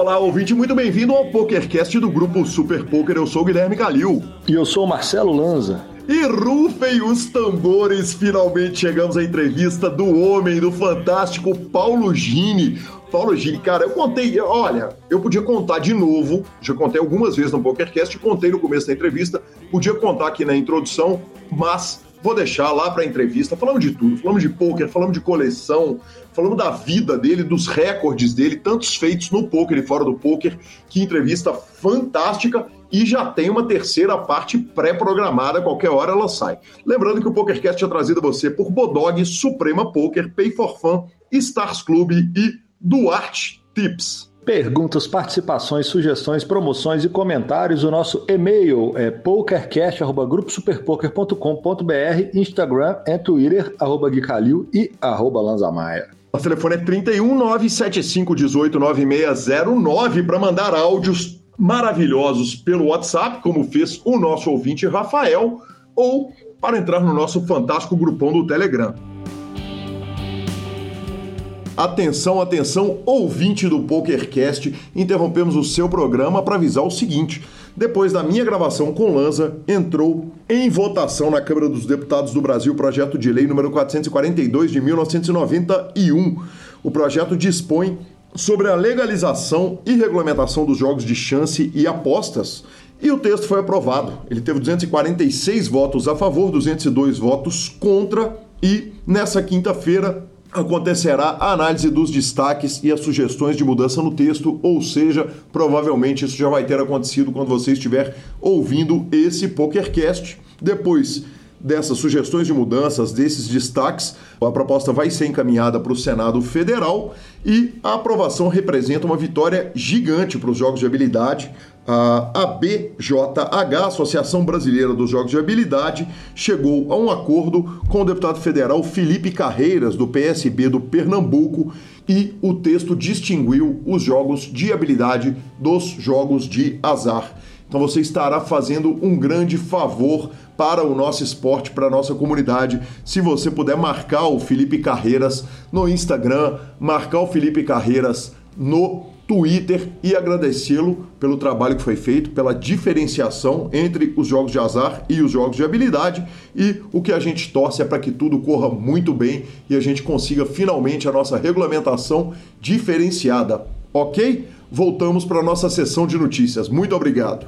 Olá, ouvinte, muito bem-vindo ao PokerCast do grupo Super Poker. Eu sou o Guilherme Galil. E eu sou o Marcelo Lanza. E rufem os tambores, finalmente chegamos à entrevista do homem, do fantástico Paulo Gini. Paulo Gini, cara, eu contei, olha, eu podia contar de novo, já contei algumas vezes no PokerCast, contei no começo da entrevista, podia contar aqui na introdução, mas vou deixar lá para entrevista. Falamos de tudo, falamos de poker, falamos de coleção, falamos da vida dele, dos recordes dele, tantos feitos no poker e fora do poker. Que entrevista fantástica e já tem uma terceira parte pré-programada, qualquer hora ela sai. Lembrando que o PokerCast é trazido a você por Bodog, Suprema Poker, Pay for Fun, Stars Club e Duarte Tips. Perguntas, participações, sugestões, promoções e comentários. O nosso e-mail é pokercast.gruposuperpoker.com.br, Instagram é Twitter, arroba Guicalil e arroba Lanzamaia. O telefone é 31 975 18 9609 para mandar áudios maravilhosos pelo WhatsApp, como fez o nosso ouvinte Rafael, ou para entrar no nosso fantástico grupão do Telegram. Atenção, atenção, ouvinte do PokerCast, interrompemos o seu programa para avisar o seguinte: depois da minha gravação com Lanza, entrou em votação na Câmara dos Deputados do Brasil o projeto de lei número 442 de 1991. O projeto dispõe sobre a legalização e regulamentação dos jogos de chance e apostas. E o texto foi aprovado. Ele teve 246 votos a favor, 202 votos contra. E nessa quinta-feira, acontecerá a análise dos destaques e as sugestões de mudança no texto, ou seja, provavelmente isso já vai ter acontecido quando você estiver ouvindo esse PokerCast. Depois dessas sugestões de mudanças, desses destaques, a proposta vai ser encaminhada para o Senado Federal e a aprovação representa uma vitória gigante para os jogos de habilidade. A ABJH, Associação Brasileira dos Jogos de Habilidade, chegou a um acordo com o deputado federal Felipe Carreiras, do PSB do Pernambuco, e o texto distinguiu os jogos de habilidade dos jogos de azar. Então você estará fazendo um grande favor para o nosso esporte, para a nossa comunidade. Se você puder marcar o Felipe Carreiras no Instagram, marcar o Felipe Carreiras no Twitter e agradecê-lo pelo trabalho que foi feito, pela diferenciação entre os jogos de azar e os jogos de habilidade. E o que a gente torce é para que tudo corra muito bem e a gente consiga finalmente a nossa regulamentação diferenciada. Ok? Voltamos para a nossa sessão de notícias. Muito obrigado.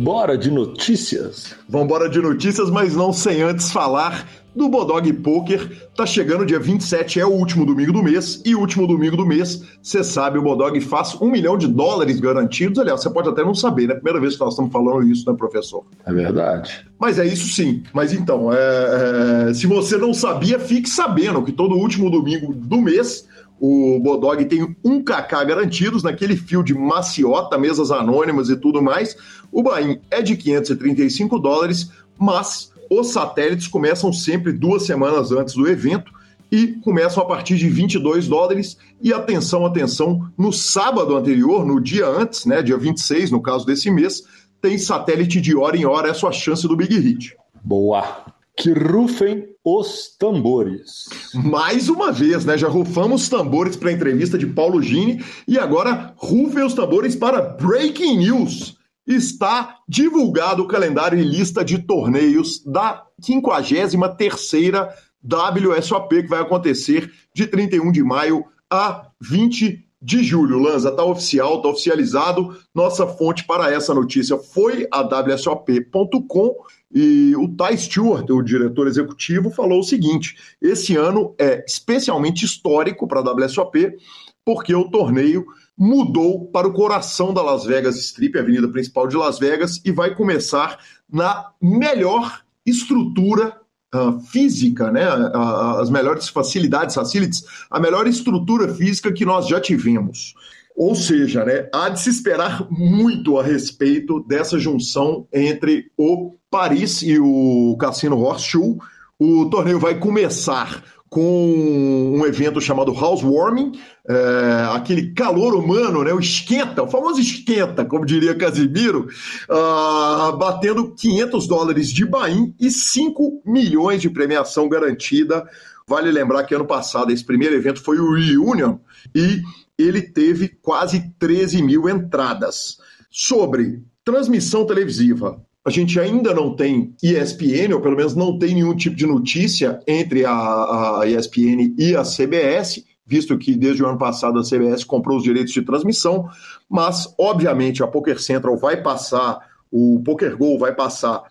Bora de notícias? Vambora de notícias, mas não sem antes falar do Bodog Poker. Tá chegando dia 27, é o último domingo do mês, e o último domingo do mês, você sabe, o Bodog faz um milhão de dólares garantidos. Aliás, você pode até não saber, né? Primeira vez que nós estamos falando isso, né, professor? É verdade. Mas é isso sim. Mas então, é, é, se você não sabia, fique sabendo que todo último domingo do mês o Bodog tem um KK garantidos naquele fio de maciota, mesas anônimas e tudo mais. O Bahia é de 535 dólares, mas os satélites começam sempre duas semanas antes do evento e começam a partir de 22 dólares. E atenção, atenção, no sábado anterior, no dia antes, né, dia 26, no caso desse mês, tem satélite de hora em hora, é a sua chance do Big Hit. Boa! Que rufem os tambores. Mais uma vez, né? Já rufamos os tambores para a entrevista de Paulo Gini e agora rufem os tambores para Breaking News. Está divulgado o calendário e lista de torneios da 53ª WSOP que vai acontecer de 31 de maio a 20 de julho. Lanza, está oficial, está oficializado. Nossa fonte para essa notícia foi a WSOP.com e o Ty Stewart, o diretor executivo, falou o seguinte: esse ano é especialmente histórico para a WSOP, porque o torneio mudou para o coração da Las Vegas Strip, a avenida principal de Las Vegas, e vai começar na melhor estrutura uh, física, né? Uh, as melhores facilidades, facilities, a melhor estrutura física que nós já tivemos. Ou seja, né, há de se esperar muito a respeito dessa junção entre o Paris e o Cassino Horseshoe. O torneio vai começar com um evento chamado Housewarming, é, aquele calor humano, né, o esquenta, o famoso esquenta, como diria Casimiro, uh, batendo 500 dólares de bain e 5 milhões de premiação garantida. Vale lembrar que ano passado esse primeiro evento foi o Reunion e ele teve quase 13 mil entradas. Sobre transmissão televisiva, a gente ainda não tem ESPN, ou pelo menos não tem nenhum tipo de notícia entre a, a ESPN e a CBS, visto que desde o ano passado a CBS comprou os direitos de transmissão, mas obviamente a Poker Central vai passar, o Poker Go vai passar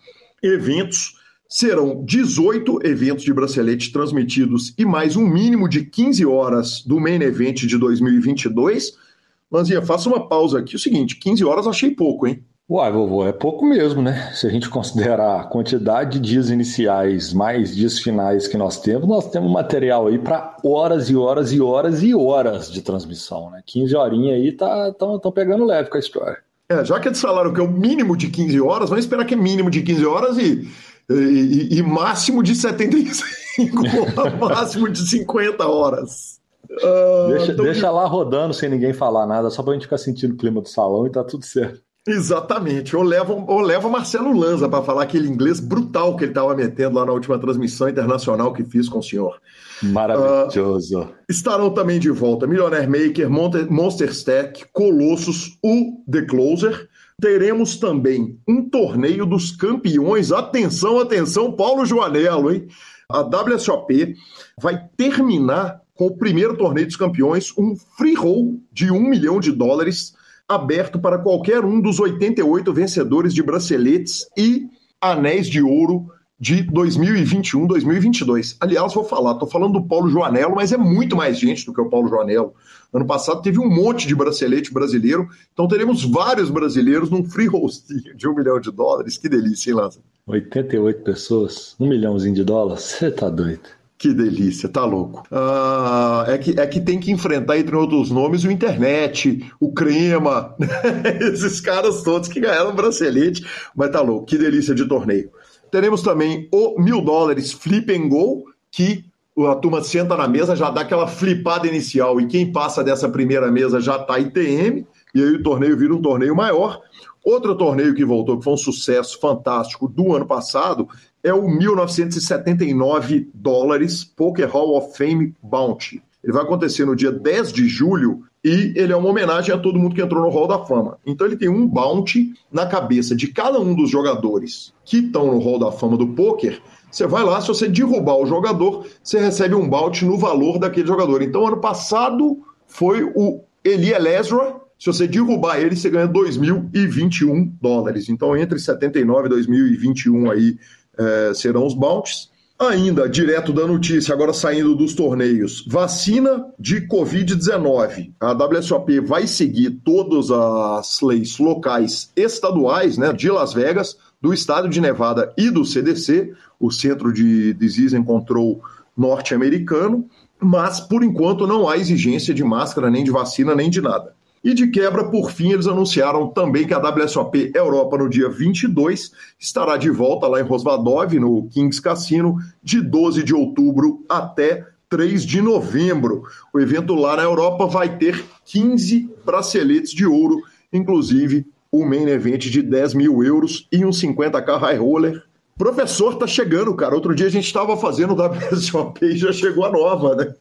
eventos, serão 18 eventos de bracelete transmitidos e mais um mínimo de 15 horas do Main Event de 2022. Lanzinha, faça uma pausa aqui. O seguinte, 15 horas achei pouco, hein? Uai, vovô, é pouco mesmo, né? Se a gente considerar a quantidade de dias iniciais mais dias finais que nós temos, nós temos material aí para horas e horas e horas e horas de transmissão, né? 15 horinhas aí estão tá, pegando leve com a história. É, já que eles falaram que é o mínimo de 15 horas, vamos esperar que é mínimo de 15 horas e, e, e máximo de 75, máximo de 50 horas. Uh, deixa, então... deixa lá rodando sem ninguém falar nada, só pra gente ficar sentindo o clima do salão e tá tudo certo. Exatamente. Ou leva, ou leva Marcelo Lanza para falar aquele inglês brutal que ele estava metendo lá na última transmissão internacional que fiz com o senhor. Maravilhoso. Uh, estarão também de volta Millionaire Maker, Monster Stack, Colossus, o The Closer. Teremos também um torneio dos campeões. Atenção, atenção, Paulo Joanello, hein? A WSOP vai terminar com o primeiro torneio dos campeões, um free roll de um milhão de dólares aberto para qualquer um dos 88 vencedores de braceletes e anéis de ouro de 2021, 2022. Aliás, vou falar, estou falando do Paulo Joanello, mas é muito mais gente do que o Paulo Joanello. Ano passado teve um monte de bracelete brasileiro, então teremos vários brasileiros num free hosting de um milhão de dólares. Que delícia, hein, Lázaro? 88 pessoas, um milhãozinho de dólares? Você tá doido. Que delícia, tá louco. Ah, é, que, é que tem que enfrentar, entre outros nomes, o Internet, o Crema, esses caras todos que ganharam bracelete, mas tá louco, que delícia de torneio. Teremos também o mil dólares Flip and Go, que a turma senta na mesa, já dá aquela flipada inicial, e quem passa dessa primeira mesa já tá ITM, e aí o torneio vira um torneio maior. Outro torneio que voltou, que foi um sucesso fantástico do ano passado, é o 1979 dólares Poker Hall of Fame Bounty. Ele vai acontecer no dia 10 de julho e ele é uma homenagem a todo mundo que entrou no Hall da Fama. Então ele tem um bounty na cabeça de cada um dos jogadores que estão no Hall da Fama do poker. Você vai lá, se você derrubar o jogador, você recebe um bounty no valor daquele jogador. Então ano passado foi o Eli Elezra, se você derrubar ele, você ganha 2.021 dólares. Então, entre 79 e 2021 aí é, serão os bounties. Ainda, direto da notícia, agora saindo dos torneios, vacina de Covid-19. A WSOP vai seguir todas as leis locais estaduais, né, de Las Vegas, do estado de Nevada e do CDC, o Centro de Disease and Control norte-americano, mas por enquanto não há exigência de máscara, nem de vacina, nem de nada. E de quebra, por fim, eles anunciaram também que a WSOP Europa, no dia 22, estará de volta lá em Rosvadov, no Kings Cassino, de 12 de outubro até 3 de novembro. O evento lá na Europa vai ter 15 braceletes de ouro, inclusive o main event de 10 mil euros e um 50k high roller. Professor, tá chegando, cara. Outro dia a gente estava fazendo o WSOP e já chegou a nova, né?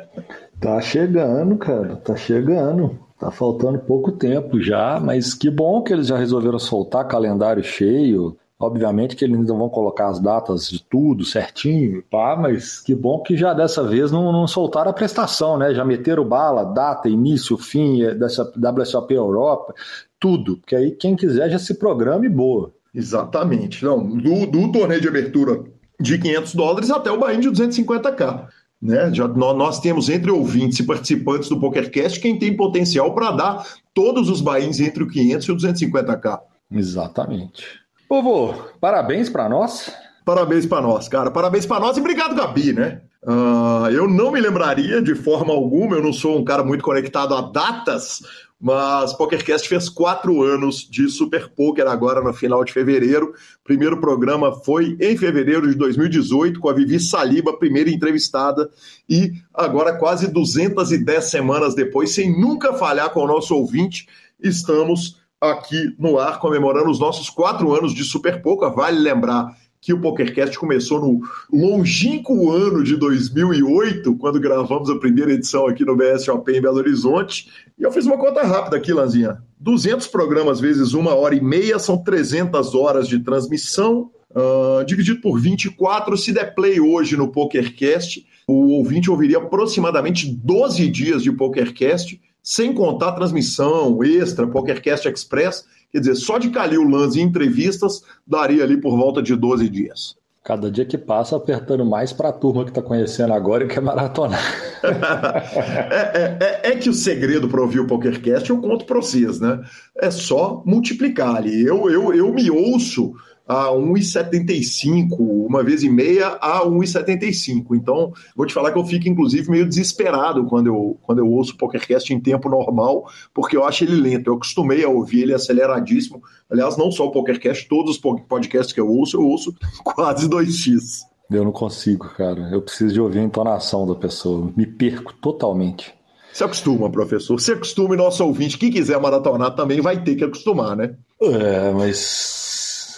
tá chegando, cara. Tá chegando. Tá faltando pouco tempo já, mas que bom que eles já resolveram soltar calendário cheio. Obviamente que eles ainda vão colocar as datas de tudo certinho, pá, mas que bom que já dessa vez não, não soltaram a prestação, né? Já meteram bala, data, início, fim é, dessa WSOP Europa, tudo. Porque aí quem quiser já se programa e boa. Exatamente. Não, do, do torneio de abertura de 500 dólares até o Bahia de 250k. Né? Já, nós temos entre ouvintes e participantes do PokerCast quem tem potencial para dar todos os bains entre o 500 e o 250k. Exatamente. Povo, parabéns para nós. Parabéns para nós, cara. Parabéns para nós e obrigado, Gabi, né? Uh, eu não me lembraria de forma alguma, eu não sou um cara muito conectado a datas, mas PokerCast fez quatro anos de Super Poker agora no final de fevereiro. Primeiro programa foi em fevereiro de 2018 com a Vivi Saliba, primeira entrevistada, e agora quase 210 semanas depois, sem nunca falhar com o nosso ouvinte, estamos aqui no ar comemorando os nossos quatro anos de Super Poker. Vale lembrar que o PokerCast começou no longínquo ano de 2008, quando gravamos a primeira edição aqui no BSOP em Belo Horizonte. E eu fiz uma conta rápida aqui, Lanzinha. 200 programas vezes uma hora e meia são 300 horas de transmissão, uh, dividido por 24. Se der play hoje no PokerCast, o ouvinte ouviria aproximadamente 12 dias de PokerCast, sem contar transmissão extra, PokerCast Express. Quer dizer, só de Calil Lanz e entrevistas daria ali por volta de 12 dias. Cada dia que passa, apertando mais para a turma que está conhecendo agora e quer maratonar. é, é, é, é, que o segredo para ouvir o PokerCast eu conto para vocês, né? É só multiplicar ali. Eu, eu, eu me ouço a 1,75, uma vez e meia a 1,75. Então, vou te falar que eu fico, inclusive, meio desesperado quando eu, quando eu ouço o PokerCast em tempo normal, porque eu acho ele lento. Eu acostumei a ouvir ele aceleradíssimo. Aliás, não só o PokerCast, todos os podcasts que eu ouço, eu ouço quase 2x. Eu não consigo, cara. Eu preciso de ouvir a entonação da pessoa. Me perco totalmente. Se acostuma, professor. Se acostuma e nosso ouvinte, quem quiser maratonar também vai ter que acostumar, né? É, mas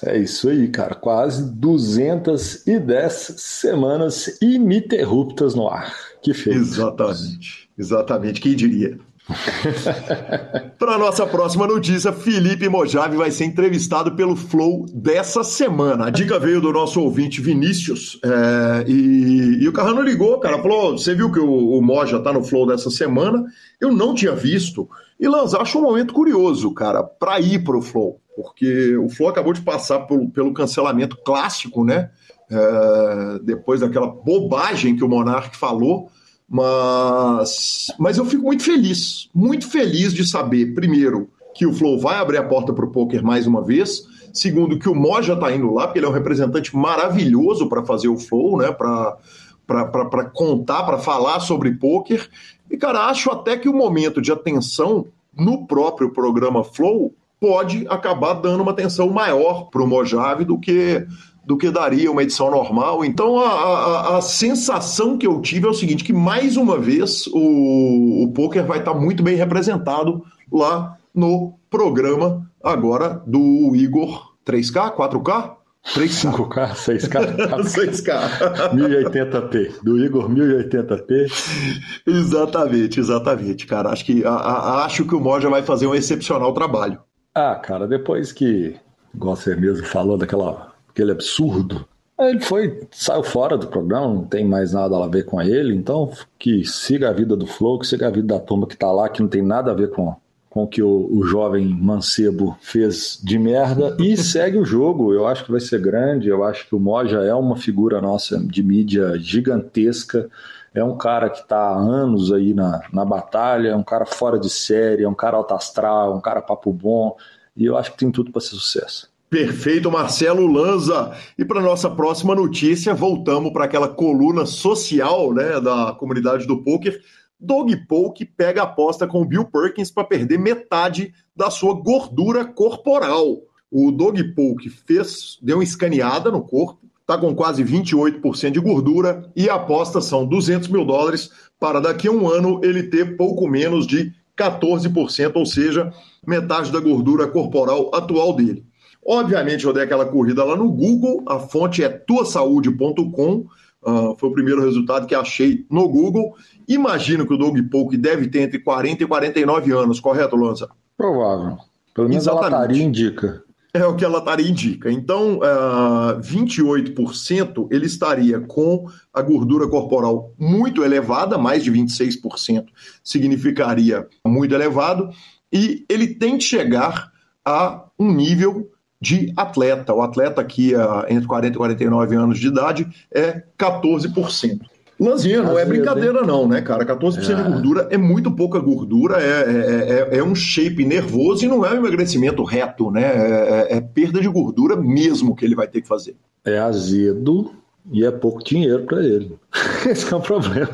é isso aí, cara. Quase 210 semanas ininterruptas no ar. Que feio. Exatamente. Exatamente. Quem diria? Para nossa próxima notícia, Felipe Mojave vai ser entrevistado pelo Flow dessa semana. A dica veio do nosso ouvinte Vinícius é, e, e, o Carrano ligou, cara, falou: você viu que o, o Moja tá no Flow dessa semana? Eu não tinha visto. E Lanz, acho um momento curioso, cara, para ir pro Flow porque o Flow acabou de passar pelo, pelo cancelamento clássico, né? É, depois daquela bobagem que o Monark falou, mas, mas eu fico muito feliz, muito feliz de saber, primeiro, que o Flow vai abrir a porta para o poker mais uma vez, segundo, que o Moja está indo lá, porque ele é um representante maravilhoso para fazer o Flow, né? Para contar, para falar sobre poker. E, cara, acho até que o momento de atenção no próprio programa Flow pode acabar dando uma atenção maior para o Mojave do que do que daria uma edição normal. Então a, a, a, sensação que eu tive é o seguinte: que mais uma vez o, o poker vai estar muito bem representado lá no programa agora do Igor 3K, 4K? 3K. 5K, 6K. 6K. 1080p. Do Igor 1080p. Exatamente, exatamente, cara. Acho que, a, acho que o Moja vai fazer um excepcional trabalho. Ah, cara, depois que, igual você mesmo falou, daquela, aquele absurdo, ele foi, saiu fora do programa, não tem mais nada a ver com ele, então que siga a vida do Flow, que siga a vida da turma que tá lá, que não tem nada a ver com, com o que o, o jovem mancebo fez de merda e segue o jogo. Eu acho que vai ser grande, eu acho que o Moja é uma figura nossa de mídia gigantesca. É um cara que está há anos aí na, na batalha, é um cara fora de série, é um cara alto astral, é um cara papo bom, e eu acho que tem tudo para ser sucesso. Perfeito, Marcelo Lanza. E para nossa próxima notícia, voltamos para aquela coluna social né, da comunidade do poker. Doug Polk pega a aposta com o Bill Perkins para perder metade da sua gordura corporal. O Doug Polk fez, deu uma escaneada no corpo, está com quase 28% de gordura e a aposta são 200 mil dólares para daqui a um ano ele ter pouco menos de 14%, ou seja, metade da gordura corporal atual dele. Obviamente, eu dei aquela corrida lá no Google, a fonte é tuasaude.com, uh, foi o primeiro resultado que achei no Google. Imagino que o Doug Polk deve ter entre 40 e 49 anos, correto, Lanza? Provável. Pelo menos Exatamente. a lataria indica. É o que a lataria indica. Então, uh, ah, 28% ele estaria com a gordura corporal muito elevada, mais de 26% significaria muito elevado, e ele tem que chegar a um nível de atleta. O atleta aqui, uh, entre 40 e 49 anos de idade, é 14%. Lanzinha, não é brincadeira não, né, cara? 14% é. de gordura é muito pouca gordura, é, é, é, é, um shape nervoso e não é um emagrecimento reto, né? É, é, perda de gordura mesmo que ele vai ter que fazer. É azedo e é pouco dinheiro para ele. Esse é o problema.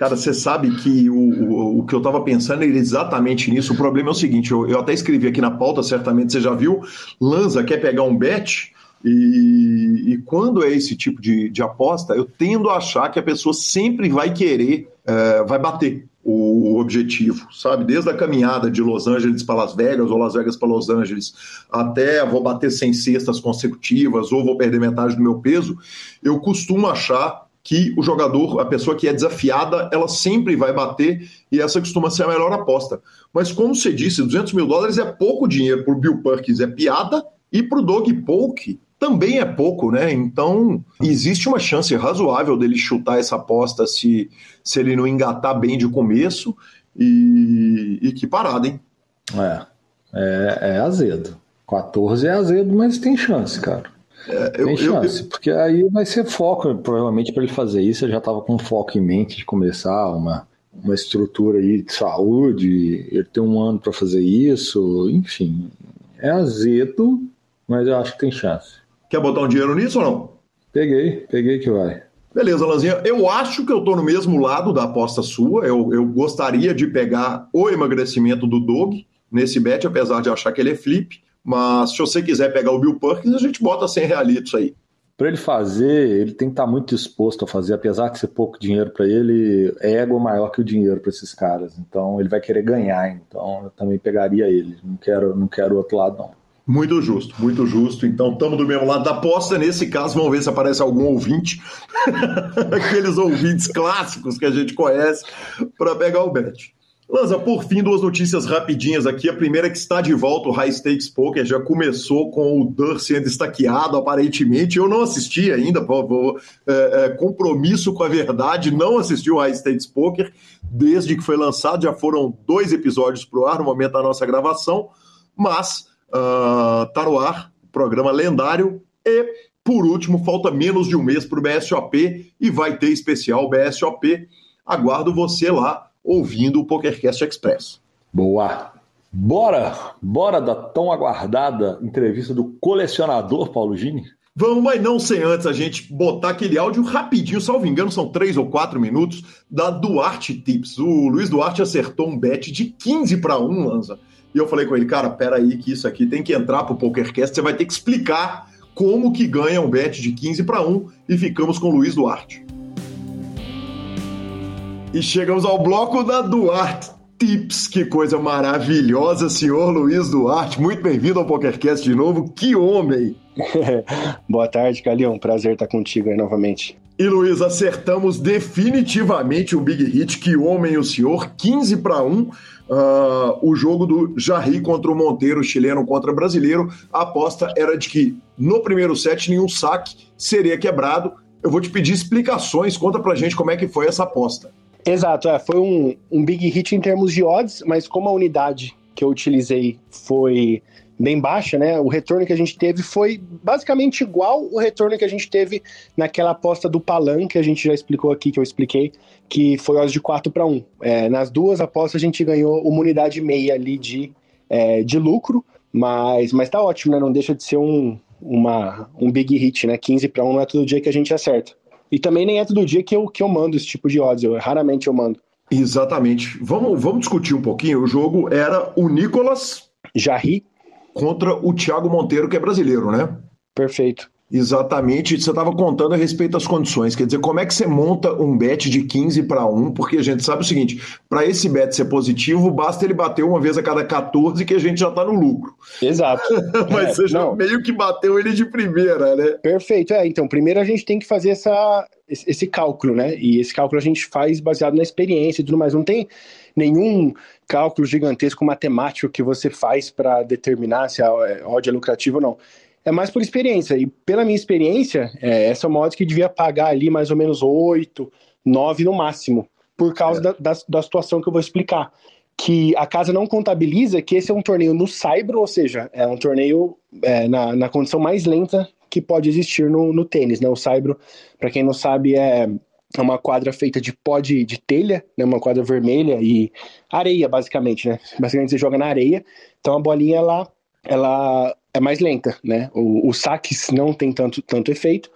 Cara, você sabe que o, o, o que eu estava pensando era exatamente nisso. O problema é o seguinte: eu, eu até escrevi aqui na pauta, certamente você já viu. Lanza quer pegar um bet e, e, quando é esse tipo de, de, aposta, eu tendo a achar que a pessoa sempre vai querer, é, vai bater. o objetivo, sabe? Desde a caminhada de Los Angeles para Las Vegas ou Las Vegas para Los Angeles, até vou bater 100 cestas consecutivas ou vou perder metade do meu peso, eu costumo achar que o jogador, a pessoa que é desafiada, ela sempre vai bater e essa costuma ser a melhor aposta. Mas como você disse, 200 mil dólares é pouco dinheiro para o Bill Perkins, é piada, e para o Doug Polk também é pouco, né? Então, existe uma chance razoável dele chutar essa aposta se, se ele não engatar bem de começo. E, e que parada, hein? É, é, é azedo. 14 é azedo, mas tem chance, cara. É, eu, tem chance, eu, eu... porque aí vai ser foco, provavelmente, para ele fazer isso. Ele já estava com foco em mente de começar uma, uma estrutura aí de saúde, ele tem um ano para fazer isso, enfim. É azedo, mas eu acho que tem chance. Quer botar um dinheiro nisso ou não? Peguei, peguei que vai. Beleza, Lanzinha. Eu acho que eu tô no mesmo lado da aposta sua. Eu, eu gostaria de pegar o emagrecimento do Doug nesse bet, apesar de achar que ele é flip. Mas se você quiser pegar o Bill Perkins, a gente bota 100 realitos aí. Para ele fazer, ele tem que estar tá muito disposto a fazer, apesar de ser pouco dinheiro para ele, é ego maior que o dinheiro para esses caras. Então ele vai querer ganhar. Então eu também pegaria ele. Não quero, não quero o outro lado não. Muito justo, muito justo. Então, estamos do mesmo lado da aposta. Nesse caso, vamos ver se aparece algum ouvinte, aqueles ouvintes clássicos que a gente conhece, para pegar o bet. Lanza, por fim, duas notícias rapidinhas aqui. A primeira é que está de volta o High Stakes Poker, já começou com o Dur sendo estaqueado, aparentemente. Eu não assisti ainda, por favor. É, é, compromisso com a verdade, não assisti o High Stakes Poker desde que foi lançado. Já foram dois episódios para o ar no momento da nossa gravação, mas uh, no ar, programa lendário. E, por último, falta menos de um mês para o BSOP e vai ter especial BSOP. Aguardo você lá ouvindo o PokerCast Express. Boa! Bora! Bora da tão aguardada entrevista do colecionador Paulo Gini? Vamos, mas não sem antes a gente botar aquele áudio rapidinho, salvo engano, são três ou quatro minutos, da Duarte Tips. O Luiz Duarte acertou um bet de 15 para 1, Lanza. E eu falei com ele, cara, peraí, que isso aqui tem que entrar pro PokerCast, você vai ter que explicar como que ganha um bet de 15 para 1 e ficamos com o Luiz Duarte. E chegamos ao bloco da Duarte Tips, que coisa maravilhosa, senhor Luiz Duarte. Muito bem-vindo ao PokerCast de novo. Que homem! Boa tarde, Calião. Prazer estar contigo aí novamente. E Luiz, acertamos definitivamente o Big Hit. Que homem o senhor! 15 para 1 uh, o jogo do Jarry contra o Monteiro, chileno contra brasileiro. A aposta era de que no primeiro set nenhum saque seria quebrado. Eu vou te pedir explicações, conta pra gente como é que foi essa aposta. Exato, é, foi um, um big hit em termos de odds, mas como a unidade que eu utilizei foi bem baixa, né? O retorno que a gente teve foi basicamente igual o retorno que a gente teve naquela aposta do Palan, que a gente já explicou aqui, que eu expliquei, que foi odds de 4 para 1. É, nas duas apostas a gente ganhou uma unidade meia ali de, é, de lucro, mas, mas tá ótimo, né? Não deixa de ser um, uma, um big hit, né? 15 para 1 não é todo dia que a gente acerta. E também nem é todo dia que eu, que eu mando esse tipo de odds, eu, raramente eu mando. Exatamente. Vamos, vamos discutir um pouquinho. O jogo era o Nicolas Jarry contra o Thiago Monteiro, que é brasileiro, né? Perfeito. Exatamente, você estava contando a respeito das condições. Quer dizer, como é que você monta um bet de 15 para 1? Porque a gente sabe o seguinte: para esse bet ser positivo, basta ele bater uma vez a cada 14 que a gente já está no lucro. Exato. Mas é, você já meio que bateu ele de primeira, né? Perfeito. É, então, primeiro a gente tem que fazer essa, esse cálculo, né? E esse cálculo a gente faz baseado na experiência e tudo mais. Não tem nenhum cálculo gigantesco matemático que você faz para determinar se a odd é lucrativa ou não. É mais por experiência. E pela minha experiência, é, essa é uma odd que devia pagar ali mais ou menos 8, 9 no máximo, por causa é. da, da, da, situação que eu vou explicar. Que a casa não contabiliza que esse é um torneio no Saibro, ou seja, é um torneio é, na, na condição mais lenta que pode existir no, no tênis. Né? O Saibro, para quem não sabe, é é uma quadra feita de pó de, de telha, né, uma quadra vermelha e areia, basicamente, né? Basicamente você joga na areia, então a bolinha ela, ela é mais lenta, né? O, os saques não tem tanto, tanto efeito.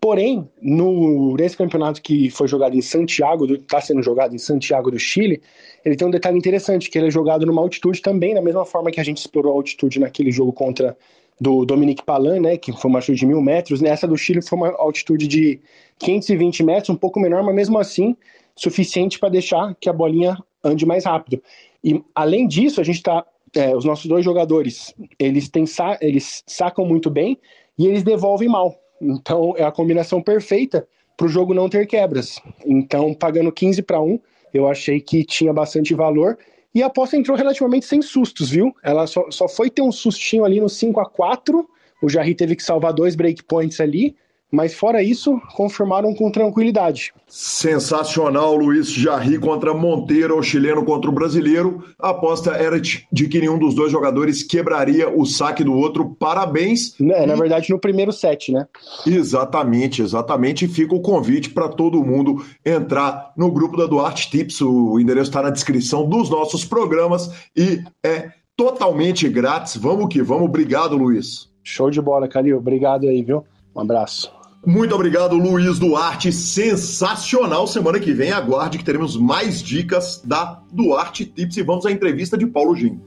Porém, no, nesse campeonato que foi jogado em Santiago, está sendo jogado em Santiago do Chile, ele tem um detalhe interessante, que ele é jogado numa altitude também, da mesma forma que a gente explorou a altitude naquele jogo contra do Dominique Palan, né, que foi uma altitude de mil metros, nessa do Chile foi uma altitude de 520 metros, um pouco menor, mas mesmo assim suficiente para deixar que a bolinha ande mais rápido. E além disso, a gente está é, os nossos dois jogadores, eles, têm, eles sacam muito bem e eles devolvem mal. Então é a combinação perfeita para o jogo não ter quebras. Então, pagando 15 para 1, eu achei que tinha bastante valor. E a aposta entrou relativamente sem sustos, viu? Ela só, só foi ter um sustinho ali no 5 a 4 O Jarry teve que salvar dois breakpoints ali. Mas fora isso, confirmaram com tranquilidade. Sensacional, Luiz Jarry contra Monteiro, o chileno contra o brasileiro. A aposta era de que nenhum dos dois jogadores quebraria o saque do outro. Parabéns. É, na verdade, no primeiro set, né? Exatamente, exatamente. E fica o convite para todo mundo entrar no grupo da Duarte Tips. O endereço está na descrição dos nossos programas e é totalmente grátis. Vamos que vamos. Obrigado, Luiz. Show de bola, Calil. Obrigado aí, viu? Um abraço. Muito obrigado, Luiz Duarte. Sensacional. Semana que vem, aguarde que teremos mais dicas da Duarte Tips e vamos à entrevista de Paulo Gin.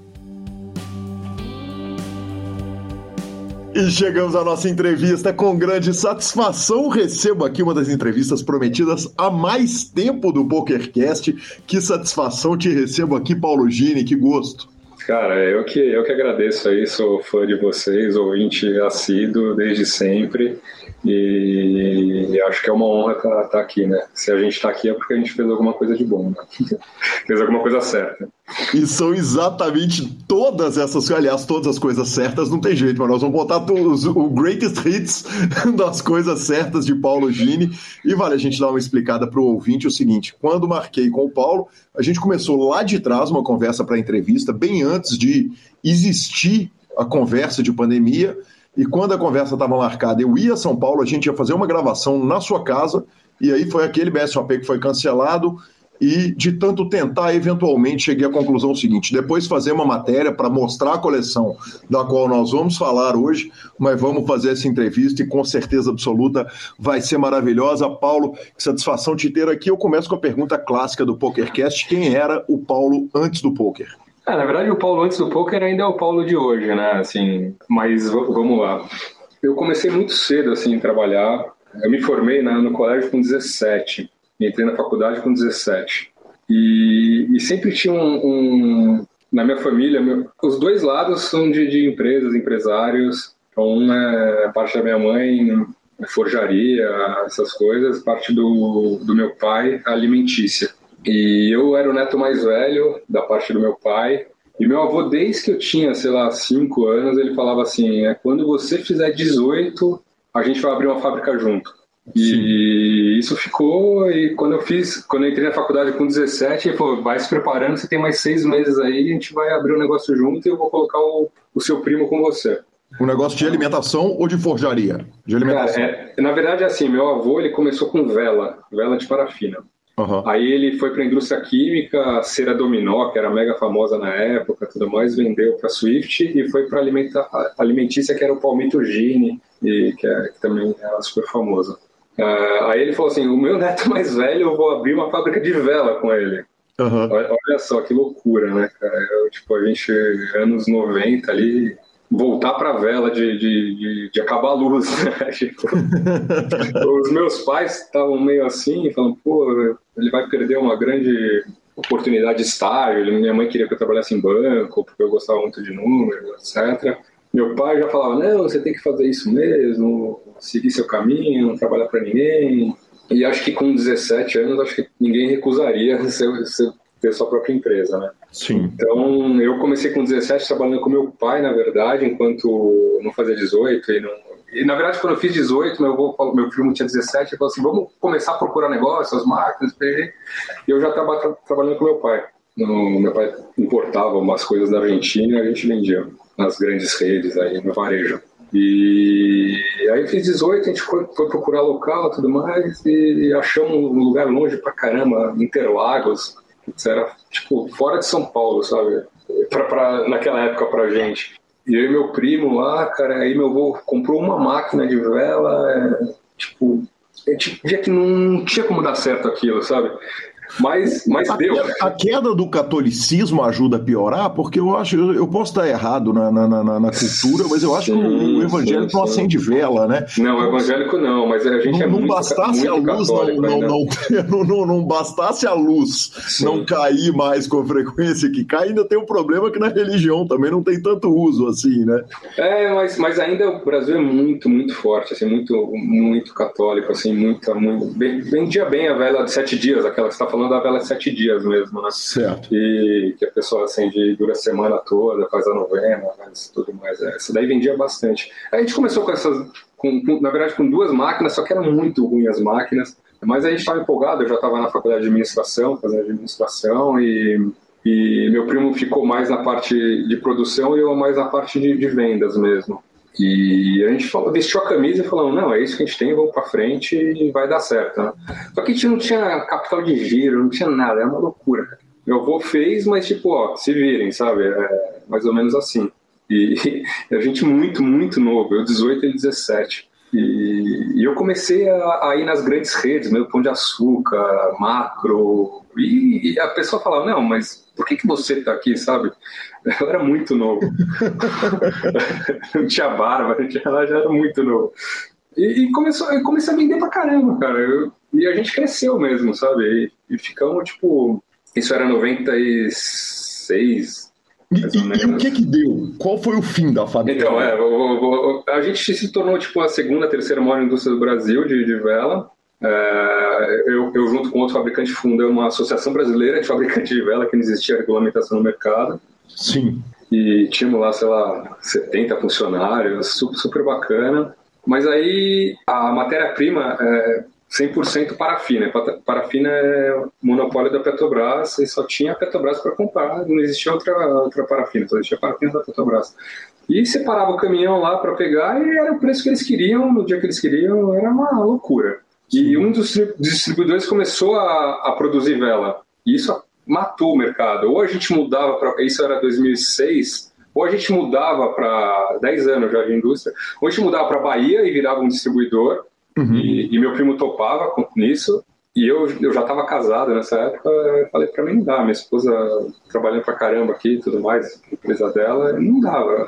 E chegamos à nossa entrevista com grande satisfação. Recebo aqui uma das entrevistas prometidas há mais tempo do PokerCast. Que satisfação te recebo aqui, Paulo Gini, que gosto. Cara, eu que, eu que agradeço aí, sou fã de vocês, ouvinte assíduo desde sempre. E acho que é uma honra estar tá, tá aqui, né? Se a gente está aqui é porque a gente fez alguma coisa de bom, né? fez alguma coisa certa. E são exatamente todas essas, aliás, todas as coisas certas, não tem jeito, mas nós vamos contar todos, o greatest hits das coisas certas de Paulo Gini. E vale a gente dar uma explicada para o ouvinte o seguinte: quando marquei com o Paulo, a gente começou lá de trás uma conversa para entrevista, bem antes de existir a conversa de pandemia. E quando a conversa estava marcada, eu ia a São Paulo, a gente ia fazer uma gravação na sua casa, e aí foi aquele BSOP que foi cancelado. E de tanto tentar, eventualmente cheguei à conclusão seguinte: depois fazer uma matéria para mostrar a coleção da qual nós vamos falar hoje, mas vamos fazer essa entrevista e com certeza absoluta vai ser maravilhosa. Paulo, satisfação te ter aqui. Eu começo com a pergunta clássica do PokerCast: quem era o Paulo antes do poker? É, na verdade, o Paulo antes do poker ainda é o Paulo de hoje, né? Assim, mas vamos lá. Eu comecei muito cedo assim a trabalhar. Eu me formei na, no colégio com 17, entrei na faculdade com 17. E, e sempre tinha um, um, na minha família, meu, os dois lados são de, de empresas, empresários. Então, um é parte da minha mãe, forjaria, essas coisas, parte do, do meu pai, alimentícia. E eu era o neto mais velho da parte do meu pai. E meu avô, desde que eu tinha, sei lá, 5 anos, ele falava assim: é, quando você fizer 18, a gente vai abrir uma fábrica junto. E Sim. isso ficou, e quando eu fiz, quando eu entrei na faculdade com 17, ele falou, vai se preparando, você tem mais seis meses aí, a gente vai abrir um negócio junto e eu vou colocar o, o seu primo com você. Um negócio de alimentação ou de forjaria? De alimentação. Cara, é, na verdade, assim, meu avô ele começou com vela, vela de parafina. Uhum. Aí ele foi para a indústria química, cera dominó, que era mega famosa na época, tudo mais, vendeu para Swift e foi para alimentícia, que era o Palmito Gini, e que, é, que também era super famosa. Uh, aí ele falou assim: o meu neto mais velho, eu vou abrir uma fábrica de vela com ele. Uhum. Olha, olha, só que loucura, né, cara? Eu, tipo, a gente, anos 90 ali, voltar para a vela de, de, de, de, acabar a luz. Né? Tipo, os meus pais estavam meio assim, falando, pô, ele vai perder uma grande oportunidade de estágio. Minha mãe queria que eu trabalhasse em banco, porque eu gostava muito de números, etc. Meu pai já falava, não, você tem que fazer isso mesmo, seguir seu caminho, não trabalhar para ninguém. E acho que com 17 anos, acho que ninguém recusaria ter sua própria empresa, né? Sim. Então, eu comecei com 17 trabalhando com meu pai, na verdade, enquanto não fazia 18 e não... E, na verdade, quando eu fiz 18, meu, avô, meu primo tinha 17, ele falou assim, vamos começar a procurar negócios, as máquinas, e eu já estava tra trabalhando com meu pai. No, meu pai importava umas coisas da Argentina e a gente vendia nas grandes redes aí, no varejo. E aí fiz 18, a gente foi, foi procurar local e tudo mais, e achamos um lugar longe pra caramba, Interlagos, era, tipo, fora de São Paulo, sabe? Pra, pra, naquela época pra gente. E e meu primo lá, cara, aí meu avô comprou uma máquina de vela, é, tipo, a gente via que não tinha como dar certo aquilo, sabe? Mas, mas a deu. Queda, a queda do catolicismo ajuda a piorar, porque eu acho, eu posso estar errado na, na, na, na cultura, mas eu acho sim, que o, o evangélico sim, não acende vela, né? Não, o evangélico não, mas a gente não, é não muito, bastasse muito a luz não, não, não, não, não, bastasse a luz sim. não cair mais com a frequência que cai, ainda tem um problema que na religião também não tem tanto uso assim, né? É, mas, mas ainda o Brasil é muito, muito forte, assim, muito, muito católico, assim, muito, muito vendia bem a vela de sete dias, aquela que você está falando da vela de sete dias mesmo, né? Certo. E que a pessoa acende dura a semana toda, faz a novena, faz tudo mais. É, essa daí vendia bastante. Aí a gente começou com essas, com, com, na verdade, com duas máquinas, só que eram muito ruins as máquinas. Mas a gente estava empolgado, eu já estava na faculdade de administração, fazendo administração, e, e meu primo ficou mais na parte de produção e eu mais na parte de, de vendas mesmo. E a gente falou, vestiu a camisa e falou: não, é isso que a gente tem, vamos para frente e vai dar certo. Né? Só que a gente não tinha capital de giro, não tinha nada, é uma loucura. Meu avô fez, mas tipo, ó, se virem, sabe? É mais ou menos assim. E, e a gente muito, muito novo, eu 18 e 17. E, e eu comecei a, a, ir nas grandes redes, meu Pão de Açúcar, Macro, e, a pessoa falava: não, mas por que, que você está aqui, sabe? Eu era muito novo. não tinha barba, não tinha nada, já era muito novo. E, e começou, eu comecei a vender pra caramba, cara. Eu, e a gente cresceu mesmo, sabe? E, e ficamos, tipo. Isso era 96. E, e, e, o que que deu? Qual foi o fim da fábrica? Então, é, o, o, a gente se tornou tipo a segunda, terceira maior indústria do Brasil de, de vela. É, eu, eu, junto com outro fabricante, fundei uma associação brasileira de fabricantes de vela que não existia regulamentação no mercado. Sim. E tínhamos lá, sei lá, 70 funcionários, super, super bacana. Mas aí a matéria-prima é 100% parafina. Parafina é monopólio da Petrobras e só tinha a Petrobras para comprar, não existia outra, outra parafina, só existia parafina da Petrobras. E separava o caminhão lá para pegar e era o preço que eles queriam, no dia que eles queriam, era uma loucura. E um dos distribuidores começou a, a produzir vela. E isso matou o mercado. Ou a gente mudava para. Isso era 2006. Ou a gente mudava para 10 anos já de indústria, ou a gente mudava para Bahia e virava um distribuidor, uhum. e, e, meu primo topava com isso, e eu, eu já estava casado nessa época, falei para mim não dá, minha esposa trabalhando para caramba aqui e tudo mais, empresa dela, não dava.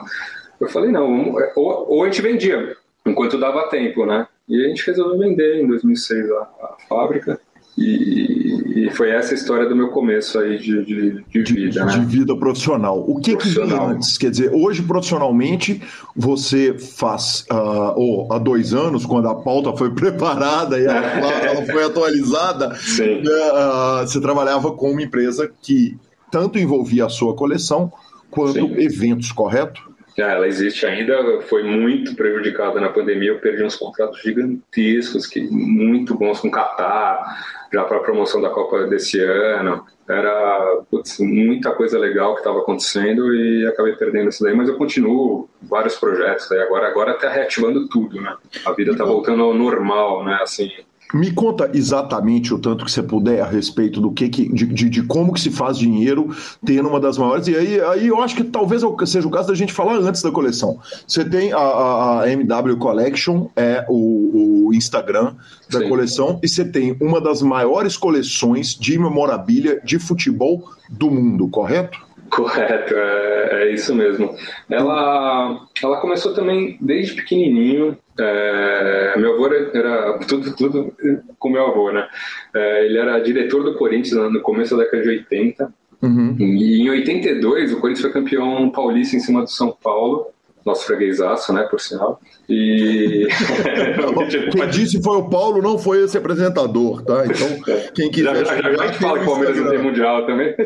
Eu falei não, ou, ou a gente vendia, enquanto dava tempo, né? E a gente resolveu vender em 2006 a, a fábrica. E, e, foi essa a história do meu começo aí de, de, de vida, de, né? De vida profissional. O que profissional. que antes? Quer dizer, hoje profissionalmente você faz, uh, ou há dois anos, quando a pauta foi preparada e ela, ela foi atualizada, uh, você trabalhava com uma empresa que tanto envolvia a sua coleção quanto Sim. eventos, correto? Ah, ela existe ainda, foi muito prejudicada na pandemia. Eu perdi uns contratos gigantescos, que muito bons com Qatar, já para a promoção da Copa desse ano. Era putz, muita coisa legal que estava acontecendo e acabei perdendo isso daí. Mas eu continuo vários projetos. Aí agora agora está reativando tudo, né? A vida está voltando ao normal, né? Assim, me conta exatamente o tanto que você puder a respeito do que, que de, de, de, como que se faz dinheiro tendo uma das maiores. E aí, aí eu acho que talvez seja o caso da gente falar antes da coleção. Você tem a, a, a MW Collection, é o, o Instagram da Sim. coleção, e você tem uma das maiores coleções de memorabilia de futebol do mundo, correto? Correto, é, é, isso mesmo. Ela, ela começou também desde pequenininho. É, meu avô era tudo, tudo com meu avô, né? É, ele era diretor do Corinthians no começo da década de 80. Uhum. E em 82, o Corinthians foi campeão paulista em cima do São Paulo nosso freguesaço, né, por sinal. E. quem disse foi o Paulo, não foi esse apresentador, tá? Então, quem quiser. Já, já, já fala que o Palmeiras não tem mundial também.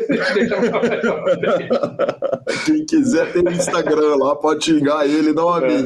quem quiser ter Instagram lá, pode xingar ele, não a mim.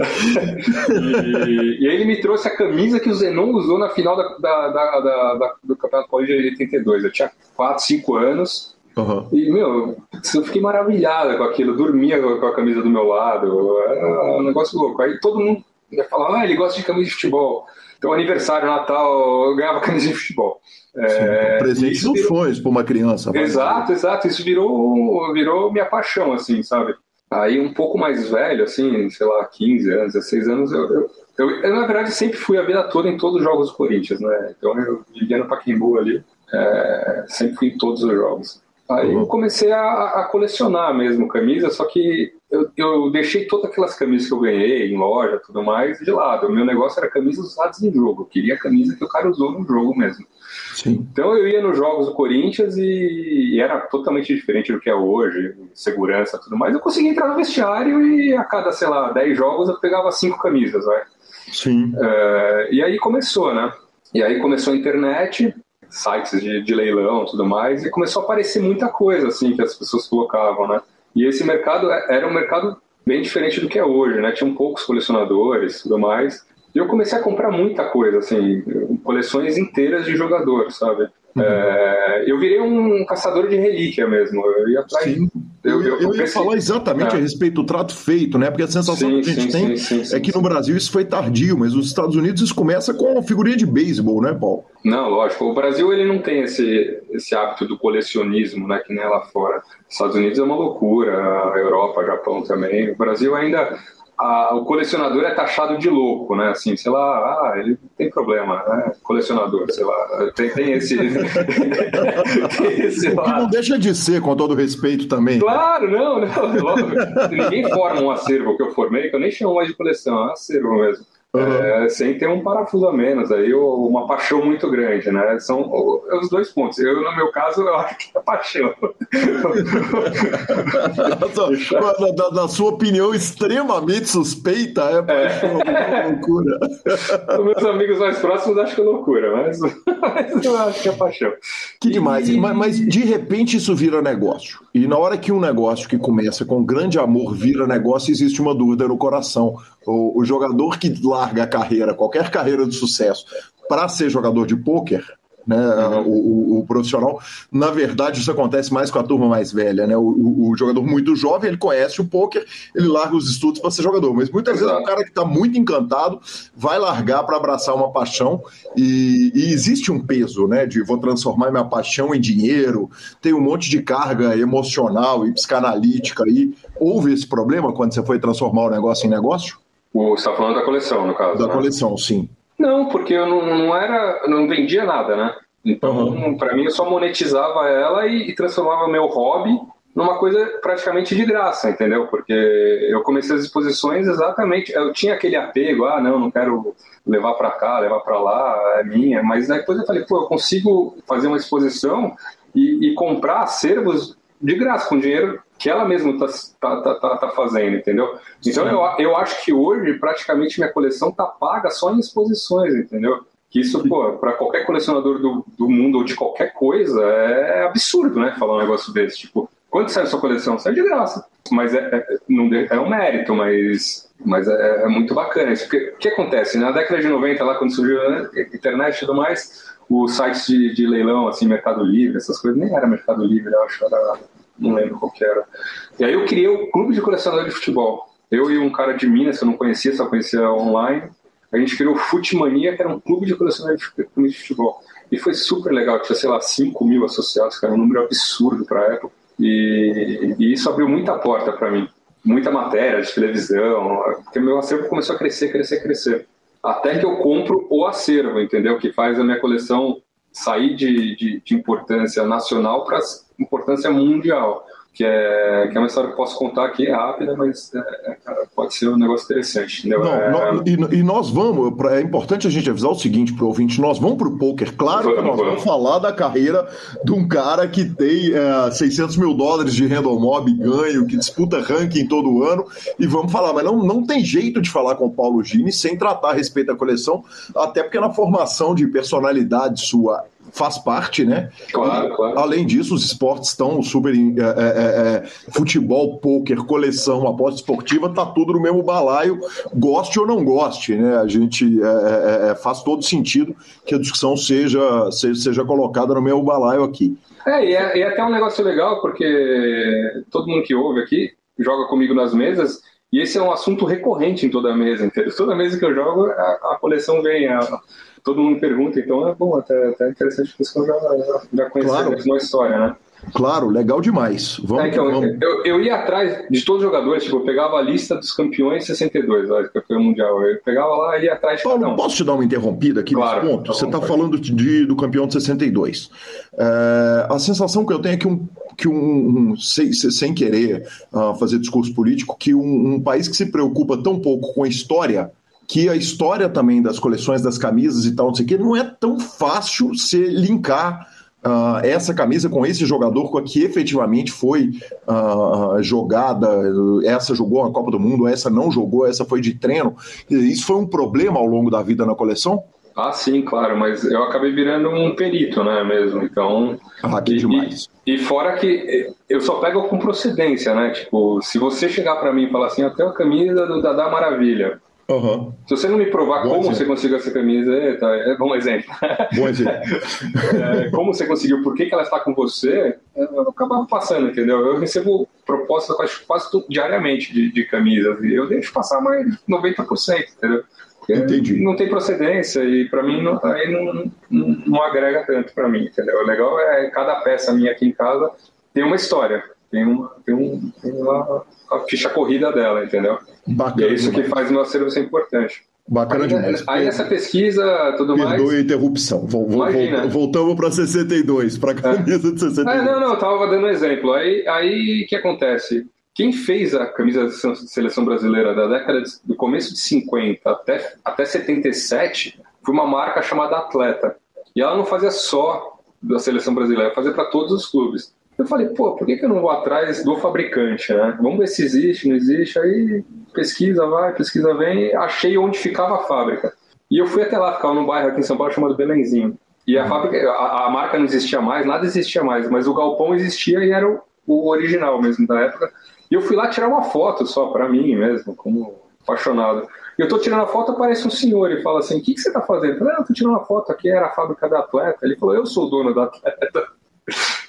E, e, ele me trouxe a camisa que o Zenon usou na final da, da, da, da do Campeonato Paulista de 82. Eu tinha 4, 5 anos. Uhum. E, meu, eu fiquei maravilhada com aquilo, dormia com a camisa do meu lado, era um negócio louco. Aí todo mundo ia falar, ah, ele gosta de camisa de futebol. Então, aniversário, Natal, eu ganhava camisa de futebol. É, presente dos virou... sonhos para uma criança. Exato, exato. Isso virou, virou minha paixão, assim, sabe? Aí, um pouco mais velho, assim, sei lá, 15 anos, 16 anos, eu, eu, eu, eu, na verdade, sempre fui a vida toda em todos os jogos do Corinthians, né? Então, eu vivia no Paquimbu ali. É, sempre fui em todos os jogos. Aí eu comecei a, a colecionar mesmo camisas, só que eu, eu, deixei todas aquelas camisas que eu ganhei em loja tudo mais de lado. O meu negócio era camisas usadas em jogo. Eu queria camisa que o cara usou no jogo mesmo. Sim. Então eu ia nos jogos do Corinthians e, e, era totalmente diferente do que é hoje, segurança tudo mais. Eu conseguia entrar no vestiário e a cada, sei lá, 10 jogos eu pegava cinco camisas, vai. Sim. É, e aí começou, né? E aí começou a internet, sites de, de leilão tudo mais, e começou a aparecer muita coisa, assim, que as pessoas colocavam, né? E esse mercado é, era um mercado bem diferente do que é hoje, né? Tinham poucos colecionadores tudo mais. E eu comecei a comprar muita coisa, assim, coleções inteiras de jogador, sabe? É, eu virei um caçador de relíquia mesmo. Eu ia atrás. Sim. Eu, eu, eu, eu ia falar exatamente é. a respeito do trato feito, né? Porque a sensação sim, que a gente sim, tem sim, é que no Brasil isso foi tardio, mas nos Estados Unidos isso começa com figurinha de beisebol, né, Paulo? Não, lógico. O Brasil ele não tem esse, esse hábito do colecionismo, né? Que nem lá fora. Os Estados Unidos é uma loucura, a Europa, Japão também. O Brasil ainda a, o colecionador é taxado de louco, né? Assim, sei lá, ah, ele tem problema, né? Colecionador, sei lá, tem, tem esse. tem esse o que não deixa de ser, com todo respeito também. Claro, não, não. Ninguém forma um acervo que eu formei, que eu nem chamo mais de coleção, é um acervo mesmo. Uhum. É, sem ter um parafuso a menos, aí uma paixão muito grande, né? São os dois pontos. Eu, no meu caso, eu acho que é paixão. na, na, sua opinião extremamente suspeita, é paixão, é. loucura. Os meus amigos mais próximos acham que é loucura, mas, mas eu acho que é paixão. Que demais. E... Mas, mas de repente isso vira negócio. E na hora que um negócio que começa com grande amor vira negócio, existe uma dúvida no coração. O, o jogador que larga a carreira, qualquer carreira de sucesso, para ser jogador de pôquer, né, uhum. o, o, o, profissional. Na verdade, isso acontece mais com a turma mais velha, né? O, o jogador muito jovem, ele conhece o poker, ele larga os estudos para ser jogador. Mas muitas Exato. vezes o cara que está muito encantado vai largar para abraçar uma paixão e, e, existe um peso, né? De vou transformar minha paixão em dinheiro, tem um monte de carga emocional e psicanalítica aí. Houve esse problema quando você foi transformar o negócio em negócio? O, você está falando da coleção, no caso. Da né? coleção, sim. Não, porque eu não, não era. não vendia nada, né? Então, uhum. para mim, eu só monetizava ela e, e transformava meu hobby numa coisa praticamente de graça, entendeu? Porque eu comecei as exposições exatamente, eu tinha aquele apego, ah, não, não quero levar para cá, levar para lá, é minha, mas depois eu falei, pô, eu consigo fazer uma exposição e, e comprar acervos de graça, com dinheiro que ela mesma está tá, tá, tá, fazendo, entendeu? Então eu, eu acho que hoje praticamente minha coleção tá paga só em exposições, entendeu? Que isso, pô, para qualquer colecionador do, do mundo ou de qualquer coisa é absurdo, né? Falar um negócio desse. Tipo, quanto sai a sua coleção? Sai de graça. Mas é, é, não, é um mérito, mas, mas é, é muito bacana. Isso, porque, o que acontece? Na década de 90, lá quando surgiu a internet e tudo mais, os sites de, de leilão, assim, Mercado Livre, essas coisas, nem era Mercado Livre, eu acho, era não lembro qual que era. E aí eu criei o clube de colecionadores de futebol. Eu e um cara de Minas, que eu não conhecia, só conhecia online, a gente criou o Futmania, que era um clube de colecionadores de futebol. E foi super legal, tinha, sei lá, 5 mil associados, era um número absurdo para a época. E, e, isso abriu muita porta para mim. Muita matéria de televisão, porque meu acervo começou a crescer, crescer, crescer. Até que eu compro o acervo, entendeu? Que faz a minha coleção sair de, de, de importância nacional para importância mundial que é, que é uma história que eu posso contar aqui, é rápida, mas é, é pode ser um negócio interessante. Não, é... e, e, nós vamos, é importante a gente avisar o seguinte para o ouvinte, nós vamos para o poker, claro vamos, que nós vamos. vamos falar da carreira de um cara que tem é, 600 mil dólares de random mob ganho, que disputa ranking todo ano, e vamos falar, mas não, não tem jeito de falar com o Paulo Gini sem tratar a respeito da coleção, até porque na formação de personalidade sua faz parte, né? Claro, claro. Além disso, os esportes estão super. É, é, é, é, futebol, pôquer, coleção, aposta esportiva, tá tudo no mesmo balaio, goste ou não goste, né? A gente é, faz todo sentido que a discussão seja, seja, seja colocada no mesmo balaio aqui. É, e é, e até um negócio legal, porque todo mundo que ouve aqui joga comigo nas mesas. E esse é um assunto recorrente em toda a mesa. Toda mesa que eu jogo, a, a coleção vem, a, todo mundo pergunta, então é bom, até, até interessante que eu já, já, já conheci claro. a história, né? Claro, legal demais. Vamos, é, então, vamos. Eu, eu, ia atrás de todos os jogadores, tipo, eu pegava a lista dos campeões 62, ó, campeão mundial. Eu pegava lá e ia atrás de Paulo, posso te dar uma interrompida aqui claro, nesse ponto? Você está falando de, do campeão de 62. É, a sensação que eu tenho é que um, que um, um sem, sem querer uh, fazer discurso político, que um, um país que se preocupa tão pouco com a história que a história também das coleções das camisas e tal, não sei o que, não é tão fácil se linkar uh, essa camisa com esse jogador com a que efetivamente foi uh, jogada, essa jogou na Copa do Mundo, essa não jogou, essa foi de treino. Isso foi um problema ao longo da vida na coleção? Ah, sim, claro, mas eu acabei virando um perito, né, mesmo, então... Ah, que demais. E, e fora que eu só pego com procedência, né, tipo, se você chegar para mim e falar assim, até a camisa do Dada Maravilha, Uhum. Se você não me provar Bom como exemplo. você conseguiu essa camiseta, é bom exemplo. Bom exemplo. é, como você conseguiu, por que, que ela está com você, eu acabava passando, entendeu? Eu recebo propostas quase, quase diariamente de, de camisas e eu deixo passar mais 90%, entendeu? Porque Entendi. Não tem procedência e para mim não, aí não, não, não agrega tanto para mim, entendeu? O legal é cada peça minha aqui em casa tem uma história, tem uma, tem um, tem uma a ficha corrida dela, entendeu? Bacana, é isso demais. que faz o meu acervo ser importante. Bacana aí, demais. Aí essa pesquisa, tudo mais. Perdoe a interrupção. voltamos para 62, para a camisa é. de 62. É, não, não, eu estava dando um exemplo. Aí o aí, que acontece? Quem fez a camisa de seleção brasileira da década de, do começo de 50 até, até 77 foi uma marca chamada Atleta. E ela não fazia só da seleção brasileira, fazia para todos os clubes. Eu falei, pô, por que, que eu não vou atrás do fabricante, né? Vamos ver se existe, não existe. Aí pesquisa, vai, pesquisa, vem. Achei onde ficava a fábrica. E eu fui até lá, ficava num bairro aqui em São Paulo chamado Belenzinho. E a uhum. fábrica, a, a, marca não existia mais, nada existia mais, mas o galpão existia e era o, o original mesmo da época. E eu fui lá tirar uma foto só para mim mesmo, como apaixonado. E eu tô tirando a foto, aparece um senhor e fala assim: O que, que você tá fazendo? Eu falei: ah, eu tô tirando uma foto aqui, era a fábrica da atleta. Ele falou: Eu sou o dono da atleta.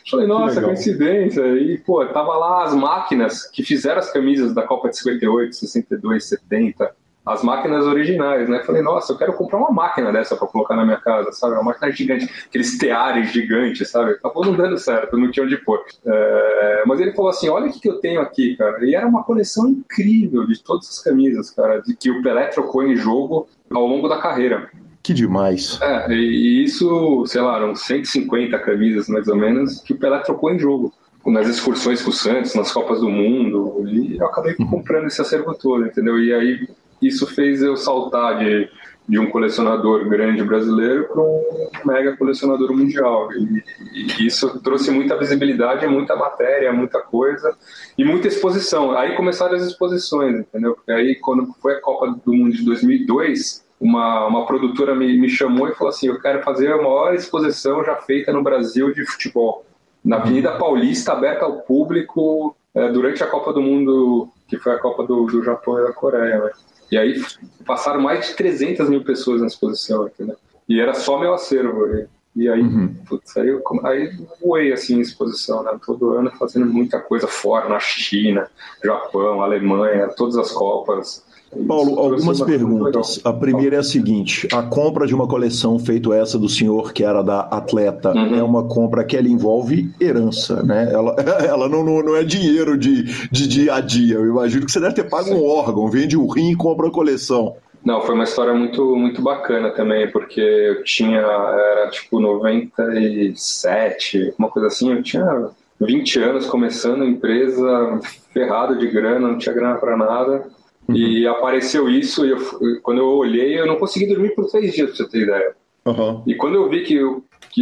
Falei, nossa, coincidência. E, pô, tava lá as máquinas que fizeram as camisas da Copa de 58, 62, 70. As máquinas originais, né? Falei, nossa, eu quero comprar uma máquina dessa para colocar na minha casa, sabe? Uma máquina gigante, aqueles teares gigantes, sabe? Acabou não dando certo, não tinha onde pôr. É... Mas ele falou assim: olha o que, que eu tenho aqui, cara. E era uma coleção incrível de todas as camisas, cara, de que o Pelé trocou em jogo ao longo da carreira. Que demais. É, e isso, sei lá, eram 150 camisas mais ou menos que o Pelé trocou em jogo. Nas excursões com o Santos, nas Copas do Mundo, e eu acabei uhum. comprando esse acervo todo, entendeu? E aí isso fez eu saltar de, de um colecionador grande brasileiro para um mega colecionador mundial. E, e, isso trouxe muita visibilidade, muita matéria, muita coisa e muita exposição. Aí começaram as exposições, entendeu? Porque aí, quando foi a Copa do Mundo de 2002, uma, uma produtora me, me chamou e falou assim: Eu quero fazer a maior exposição já feita no Brasil de futebol, na Avenida Paulista, aberta ao público, é, durante a Copa do Mundo, que foi a Copa do, do Japão e da Coreia. Né? E aí passaram mais de 300 mil pessoas na exposição, entendeu? E era só meu acervo. E, e aí, uhum. putz, aí, eu, aí voei assim exposição, né? Todo ano fazendo muita coisa fora, na China, Japão, Alemanha, todas as Copas. Paulo, algumas perguntas. A primeira é a seguinte: a compra de uma coleção feito essa do senhor, que era da atleta, uhum. é uma compra que ela envolve herança, né? Ela, ela não, não, não é dinheiro de, de dia a dia. Eu imagino que você deve ter pago Sim. um órgão, vende um rim e compra a coleção. Não, foi uma história muito, muito bacana também, porque eu tinha, era tipo 97, uma coisa assim, eu tinha 20 anos começando a empresa, ferrado de grana, não tinha grana para nada. Uhum. E apareceu isso, e eu, quando eu olhei, eu não consegui dormir por três dias, pra você ter ideia. Uhum. E quando eu vi que, eu, que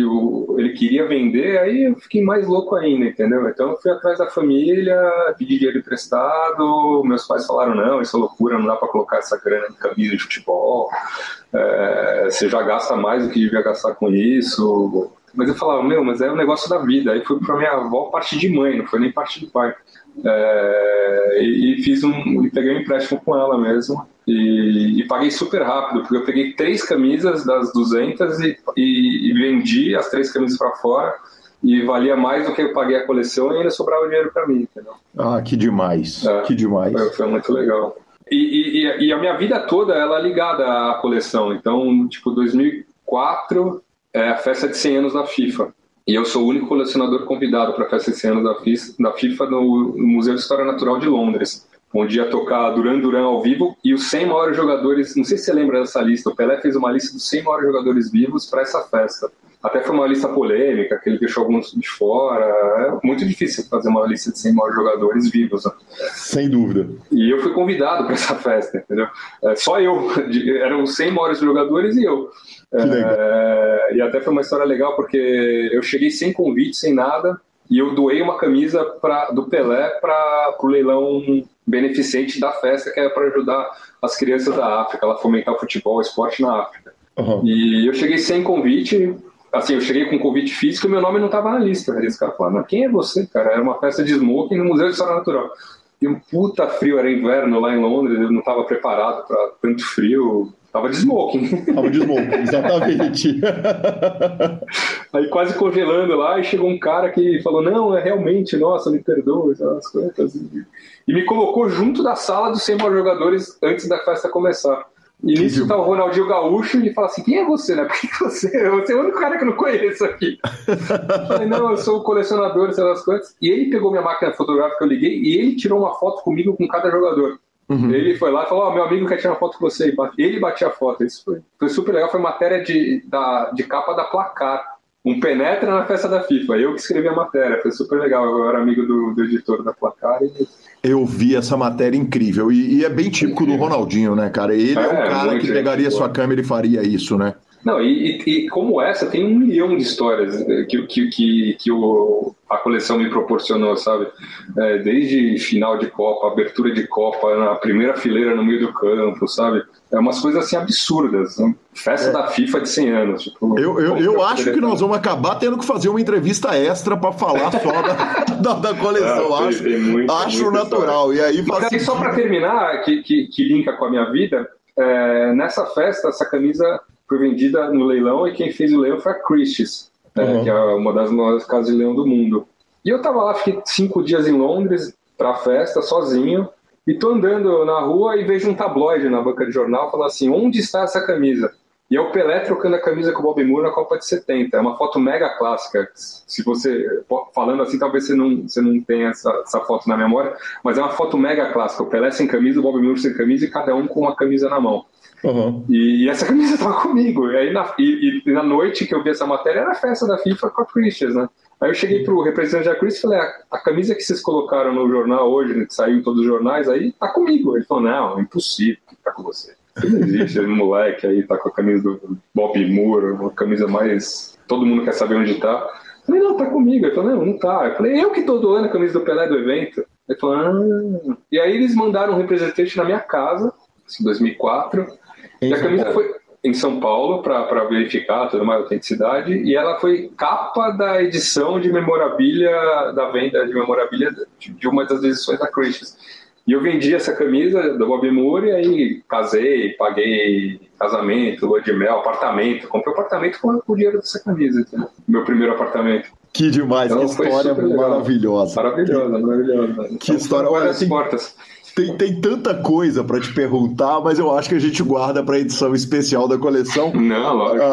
ele queria vender, aí eu fiquei mais louco ainda, entendeu? Então eu fui atrás da família, pedi dinheiro emprestado, meus pais falaram, não, isso é loucura, não dá para colocar essa grana em camisa de futebol, é, você já gasta mais do que devia gastar com isso. Mas eu falava, meu, mas é um negócio da vida. Aí fui pra minha avó parte de mãe, não foi nem parte de pai. É, e, e, fiz um, e peguei um empréstimo com ela mesmo e, e, paguei super rápido, porque eu peguei três camisas das 200 e, e, e vendi as três camisas para fora e valia mais do que eu paguei a coleção e ainda sobrava dinheiro para mim, entendeu? Ah, que demais, é, que demais. Foi, foi muito legal. E, a minha vida toda ela é ligada à coleção, então, tipo, 2004 é a festa de 100 anos da FIFA. E eu sou o único colecionador convidado para a festa esse ano da FIFA no Museu de História Natural de Londres onde ia tocar Duran Duran ao vivo e os 100 maiores jogadores, não sei se você lembra dessa lista, o Pelé fez uma lista dos 100 maiores jogadores vivos para essa festa. Até foi uma lista polêmica, que ele deixou alguns de fora. É muito difícil fazer uma lista de 100 maiores jogadores vivos. Né? Sem dúvida. E eu fui convidado para essa festa, entendeu? É, só eu. Eram os 100 maiores jogadores e eu. É, e até foi uma história legal, porque eu cheguei sem convite, sem nada, e eu doei uma camisa pra, do Pelé para o leilão beneficente da festa, que é para ajudar as crianças da África, ela fomentar o futebol, o esporte na África. Uhum. E eu cheguei sem convite, assim, eu cheguei com convite físico e meu nome não estava na lista. Aí os caras falaram, quem é você, cara? Era uma festa de smoking no Museu de História Natural. E um puta frio, era inverno lá em Londres, eu não estava preparado para tanto frio. Tava de smoking. Tava de smoking, exatamente. Aí quase congelando lá, e chegou um cara que falou: Não, é realmente, nossa, me perdoe, as coisas. E me colocou junto da sala dos 100 jogadores antes da festa começar. E nisso tá o Ronaldinho Gaúcho e fala assim: quem é você, né? Porque você, você é o único cara que eu não conheço aqui. eu falei, não, eu sou o colecionador, sei lá as coisas. E ele pegou minha máquina fotográfica que eu liguei e ele tirou uma foto comigo com cada jogador. Uhum. Ele foi lá e falou: Ó, oh, meu amigo quer tirar uma foto com você. Ele batia a foto. Isso foi, foi super legal. Foi matéria de, da, de capa da placar. Um penetra na festa da FIFA. Eu que escrevi a matéria. Foi super legal. Eu era amigo do, do editor da placar. E... Eu vi essa matéria incrível. E, e é bem típico do Ronaldinho, né, cara? Ele é, é o cara que pegaria sua câmera e faria isso, né? Não, e, e, como essa, tem um milhão de histórias que, que, que, que o, a coleção me proporcionou, sabe? É, desde final de Copa, abertura de Copa, na primeira fileira no meio do campo, sabe? É umas coisas assim absurdas. Né? Festa é. da FIFA de 100 anos. Tipo, eu eu, eu acho que nós vamos acabar tendo que fazer uma entrevista extra para falar só da, da, da coleção. Ah, acho muito, acho natural. História. E aí, faz... só para terminar, que, que, que linka com a minha vida, é, nessa festa, essa camisa foi vendida no leilão e quem fez o leilão foi a Christie's, né, uhum. que é uma das maiores casas de leilão do mundo. E eu tava lá, fiquei cinco dias em Londres pra festa, sozinho, e tô andando na rua e vejo um tabloide na banca de jornal falando assim: onde está essa camisa? E é o Pelé trocando a camisa com o Bob Moore na Copa de 70. É uma foto mega clássica. Se você, falando assim, talvez você não, você não tenha essa, essa foto na memória, mas é uma foto mega clássica. O Pelé sem camisa, o Bob Moore sem camisa e cada um com uma camisa na mão. Uhum. E, e, essa camisa tava comigo. E aí na, e, e, na noite que eu vi essa matéria era a festa da FIFA com a Christians, né? Aí eu cheguei pro representante da Christians e falei: a, a, camisa que vocês colocaram no jornal hoje, né, que saiu em todos os jornais, aí tá comigo. Ele falou: não, impossível tá com você. Não existe, um moleque aí tá com a camisa do Bob Moore, uma camisa mais. Todo mundo quer saber onde tá. Eu falei, não, tá comigo. Ele falou, não, não tá. Eu falei, eu que tô doando a camisa do Pelé do evento. Ele falou, ah. E aí eles mandaram um representante na minha casa, em 2004 em e a camisa foi em São Paulo para verificar toda uma autenticidade e ela foi capa da edição de memorabilia da venda de memorabilia de uma das edições da Christie's. E eu vendi essa camisa do Bob Moore e aí casei, paguei casamento, lua de mel, apartamento. Comprei um apartamento com o dinheiro dessa camisa, entendeu? meu primeiro apartamento. Que demais, então, que história maravilhosa. Maravilhosa, maravilhosa. Que então, história, olha, assim, portas. Tem, tem tanta coisa para te perguntar, mas eu acho que a gente guarda para a edição especial da coleção. Não, lógico.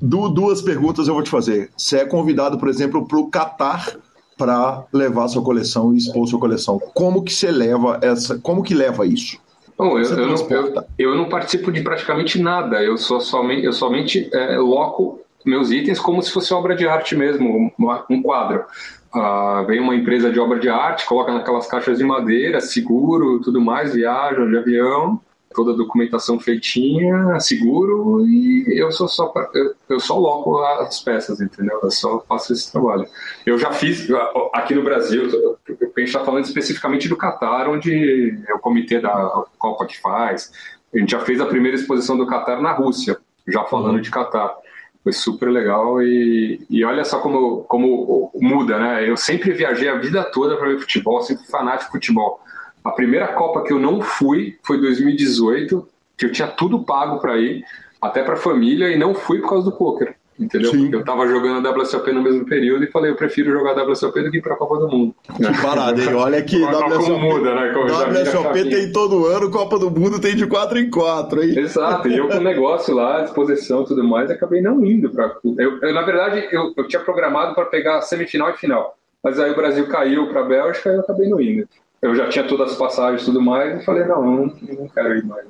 Uh, duas perguntas eu vou te fazer. Você é convidado, por exemplo, para o Qatar para levar sua coleção e expor sua coleção. Como que você leva essa? Como que leva isso? Bom, eu, eu, não, eu, eu, não, participo de praticamente nada. Eu sou somente, eu somente é, loco meus itens como se fosse obra de arte mesmo, um quadro. Ah, vem uma empresa de obra de arte, coloca naquelas caixas de madeira, seguro, tudo mais, viaja de avião, toda a documentação feitinha, seguro, e eu sou só eu, eu só loco as peças, entendeu? Eu só faço esse trabalho. Eu já fiz aqui no Brasil, a gente está falando especificamente do Catar, onde é o comitê da Copa que faz. A gente já fez a primeira exposição do Catar na Rússia, já falando uhum. de Catar. Foi super legal e, e olha só como, como muda, né? Eu sempre viajei a vida toda para ver futebol, sempre fanático de futebol. A primeira Copa que eu não fui foi 2018, que eu tinha tudo pago para ir, até para família, e não fui por causa do poker. Entendeu? Sim. Porque eu tava jogando a WSOP no mesmo período e falei, eu prefiro jogar a WSOP do que ir pra Copa do Mundo. Que parada, hein? Olha que WSOP, muda, né? WSOP tem todo ano, Copa do Mundo tem de 4 em 4, hein? Exato, e eu com o negócio lá, disposição e tudo mais, acabei não indo pra... Eu, eu na verdade, eu, eu tinha programado para pegar semifinal e final, mas aí o Brasil caiu pra Bélgica e eu acabei não indo. Eu já tinha todas as passagens e tudo mais, e falei, não, não, não quero ir mais.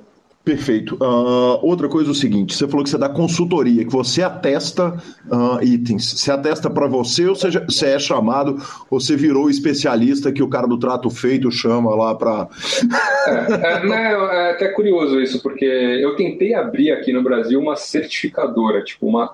Perfeito. Uh, outra coisa é o seguinte: você falou que você dá consultoria, que você atesta uh, itens. Você atesta para você ou seja, você é chamado, ou você virou especialista que o cara do trato feito chama lá para. é, é, né, é até curioso isso, porque eu tentei abrir aqui no Brasil uma certificadora, tipo uma,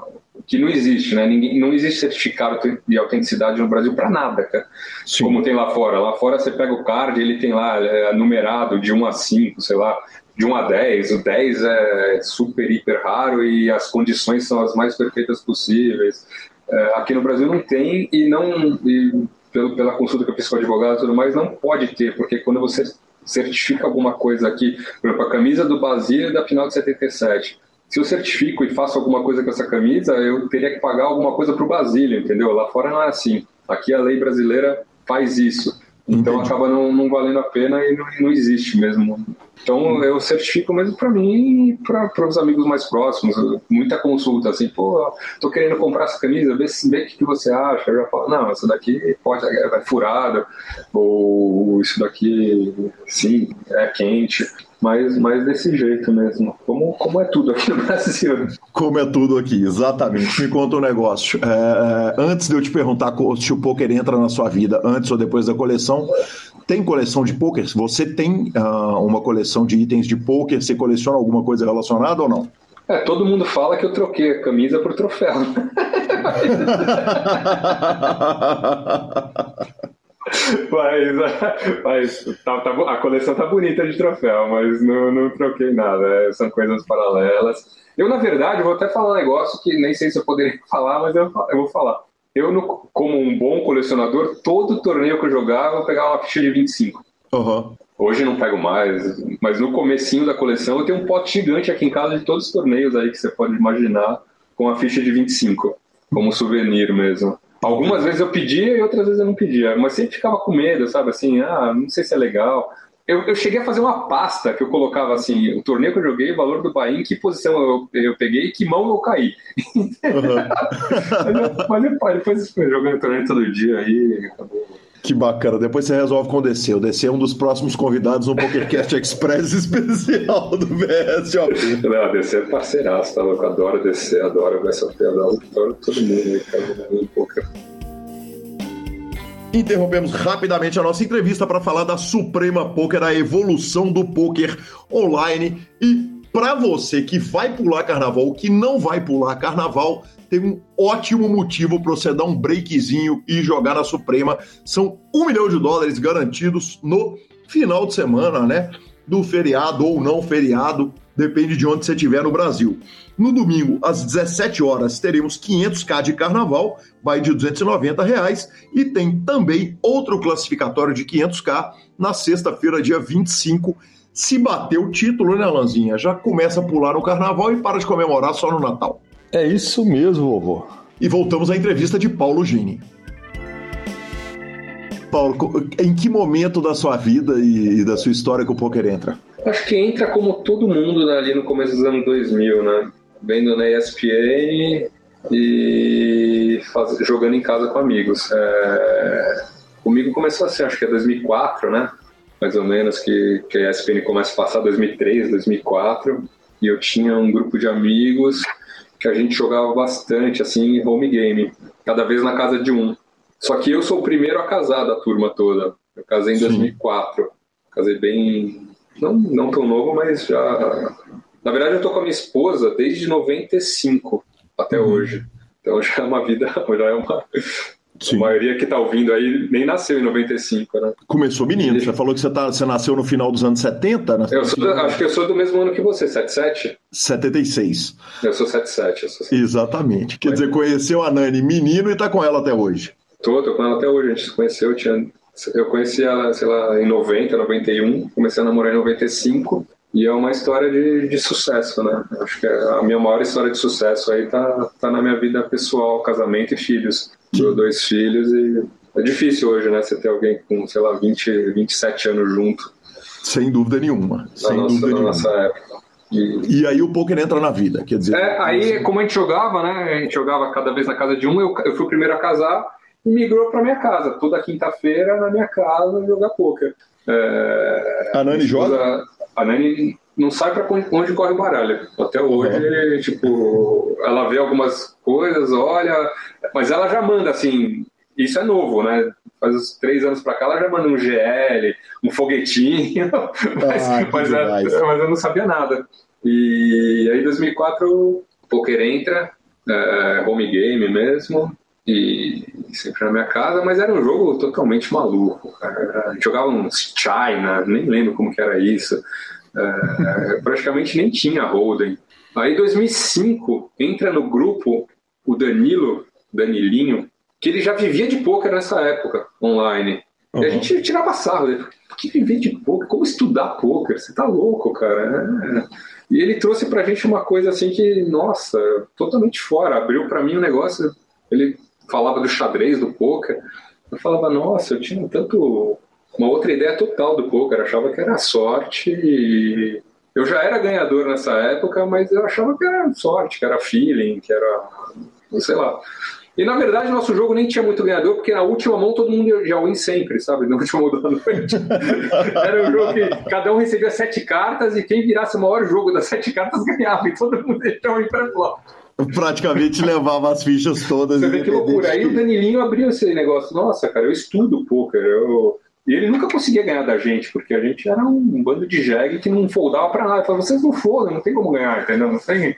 que não existe, né? Ninguém, não existe certificado de autenticidade no Brasil para nada, cara. Sim. Como tem lá fora. Lá fora você pega o card, ele tem lá é, numerado de 1 a 5, sei lá de 1 a 10. O 10 é super, hiper raro e as condições são as mais perfeitas possíveis. É, aqui no Brasil não tem e não, e pelo, pela consulta que eu fiz com o advogado e tudo mais, não pode ter, porque quando você certifica alguma coisa aqui, por exemplo, a camisa do Basílio da final de 77, se eu certifico e faço alguma coisa com essa camisa, eu teria que pagar alguma coisa para o Basílio, entendeu? Lá fora não é assim. Aqui a lei brasileira faz isso. Então Entendi. acaba não, não, valendo a pena e não, não existe mesmo. Então eu certifico mesmo para mim e para os amigos mais próximos. Muita consulta assim, pô, tô querendo comprar essa camisa, vê, vê o que, que você acha. Eu já falo, não, essa daqui pode é, é furada, ou isso daqui sim, é quente mas, mas desse jeito mesmo. Como, como é tudo aqui no Brasil. Como é tudo aqui, exatamente. Me conta um negócio. É, é, antes de eu te perguntar se o poker entra na sua vida, antes ou depois da coleção, tem coleção de poker? Você tem uh, uma coleção de itens de poker? Você coleciona alguma coisa relacionada ou não? É, todo mundo fala que eu troquei a camisa por troféu. mas, mas tá, tá, a coleção tá bonita de troféu, mas não, não troquei nada. É, são coisas paralelas. Eu, na verdade, vou até falar um negócio que nem sei se eu poderia falar, mas eu, eu vou falar. Eu, no, como um bom colecionador, todo torneio que eu jogava, eu pegava uma ficha de 25. Uhum. Hoje não pego mais, mas no comecinho da coleção eu tenho um pote gigante aqui em casa de todos os torneios aí que você pode imaginar, com a ficha de 25, como souvenir mesmo. Algumas vezes eu pedia e outras vezes eu não pedia, mas sempre ficava com medo, sabe? Assim, ah, não sei se é legal. Eu, eu cheguei a fazer uma pasta que eu colocava assim, o torneio que eu joguei, o valor do Bahia, em que posição eu, eu peguei, que mão eu caí. Uhum. mas, depois, depois jogando torneio todo dia aí, acabou que bacana. Depois você resolve com o DC. O DC é um dos próximos convidados no PokerCast Express especial do VSOP. Não, a DC é parceiraço, tá louco? Adoro DC, adoro o VSOP, adoro, adoro todo mundo aí, cara, no poker. Interrompemos rapidamente a nossa entrevista para falar da Suprema Poker, a evolução do poker online. E para você que vai pular carnaval, que não vai pular carnaval, tem um ótimo motivo para você dar um breakzinho e jogar na Suprema. São um milhão de dólares garantidos no final de semana, né? Do feriado ou não feriado, depende de onde você estiver no Brasil. No domingo, às 17 horas, teremos 500k de carnaval, vai de 290 reais, e tem também outro classificatório de 500k na sexta-feira, dia 25. Se bater o título, né, Lanzinha? Já começa a pular no carnaval e para de comemorar só no Natal. É isso mesmo, vovô. E voltamos à entrevista de Paulo Gini. Paulo, em que momento da sua vida e da sua história que o poker entra? Acho que entra como todo mundo né, ali no começo dos anos 2000, né? Vendo na ESPN e faz... jogando em casa com amigos. É... Comigo começou assim, acho que é 2004, né? Mais ou menos, que, que a ESPN começa a passar 2003, 2004. E eu tinha um grupo de amigos que a gente jogava bastante, assim, home game, cada vez na casa de um. Só que eu sou o primeiro a casar da turma toda. Eu casei em Sim. 2004. Casei bem. Não, não tão novo, mas já. Na verdade, eu tô com a minha esposa desde 95 até uhum. hoje. Então já é uma vida, já é uma, Sim. A maioria que está ouvindo aí nem nasceu em 95, né? Começou menino. Você falou que você, tá, você nasceu no final dos anos 70, né? Eu sou, acho que eu sou do mesmo ano que você, 77? 76. Eu sou 77. Eu sou 77. Exatamente. Quer dizer, conheceu a Nani menino e está com ela até hoje. Tô, tô com ela até hoje. A gente se conheceu, eu tinha... Eu conheci ela, sei lá, em 90, 91. Comecei a namorar em 95. E é uma história de, de sucesso, né? Acho que a minha maior história de sucesso aí tá, tá na minha vida pessoal, casamento e filhos. Tenho dois filhos e é difícil hoje, né? Você ter alguém com, sei lá, 20, 27 anos junto. Sem dúvida nenhuma. Sem nossa, dúvida na nenhuma. nossa época. E... e... aí o poker entra na vida, quer dizer. É, aí como a gente jogava, né? A gente jogava cada vez na casa de um, eu, eu fui o primeiro a casar e migrou para minha casa. Toda quinta-feira na minha casa jogar poker. É... A Nani joga? A Nani não sabe para onde corre o baralho. Até hoje, uhum. tipo, ela vê algumas coisas, olha, mas ela já manda assim. Isso é novo, né? Faz uns três anos para cá, ela já manda um GL, um foguetinho, mas, ah, mas, é, mas, eu não sabia nada. E aí, em 2004, o poker entra, é, home game mesmo, e sempre na minha casa, mas era um jogo totalmente maluco. Cara. Jogava uns China, nem lembro como que era isso. É, praticamente nem tinha Holden. Aí, em 2005, entra no grupo o Danilo, Danilinho, que ele já vivia de poker nessa época, online. Uhum. E a gente tirava sarro dele. Por que viver de poker? Como estudar poker? Você tá louco, cara. É. E ele trouxe pra gente uma coisa assim que, nossa, totalmente fora. Abriu para mim um negócio. Ele falava do xadrez, do poker. Eu falava, nossa, eu tinha tanto uma outra ideia total do poker, eu achava que era sorte e eu já era ganhador nessa época, mas eu achava que era sorte, que era feeling, que era sei lá. E na verdade nosso jogo nem tinha muito ganhador, porque na última mão todo mundo já win sempre, sabe? No último mão da noite. Era um jogo que cada um recebia sete cartas e quem virasse o maior jogo das sete cartas ganhava, e todo mundo deixava ir para flop praticamente levava as fichas todas. Você vê que loucura. Aí o Danilinho abriu esse negócio. Nossa, cara, eu estudo poker. Eu, e ele nunca conseguia ganhar da gente, porque a gente era um bando de jegue que não foldava pra nada. Ele falava, vocês não fodam, não tem como ganhar, entendeu? Não tem.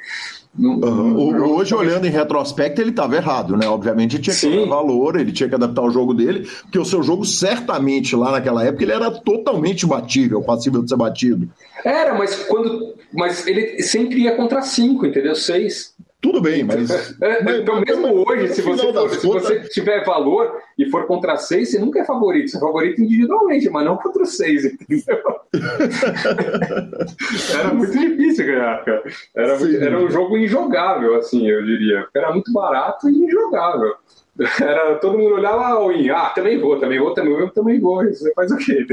Não, uhum. Hoje, olhando em retrospecto, ele estava errado, né? Obviamente, ele tinha que Sim. dar valor, ele tinha que adaptar o jogo dele, porque o seu jogo, certamente, lá naquela época, ele era totalmente batível, passível de ser batido. Era, mas quando. Mas ele sempre ia contra cinco, entendeu? Seis. Tudo bem, mas. É, mas então, mesmo hoje, se você, for, se você tiver valor e for contra seis, você nunca é favorito. Você é favorito individualmente, mas não contra seis, entendeu? era muito difícil ganhar, cara. Era, muito, era um jogo injogável, assim, eu diria. Era muito barato e injogável. Era, todo mundo olhava ah, e ah, também vou, também vou, também vou, também vou. Você faz o quê?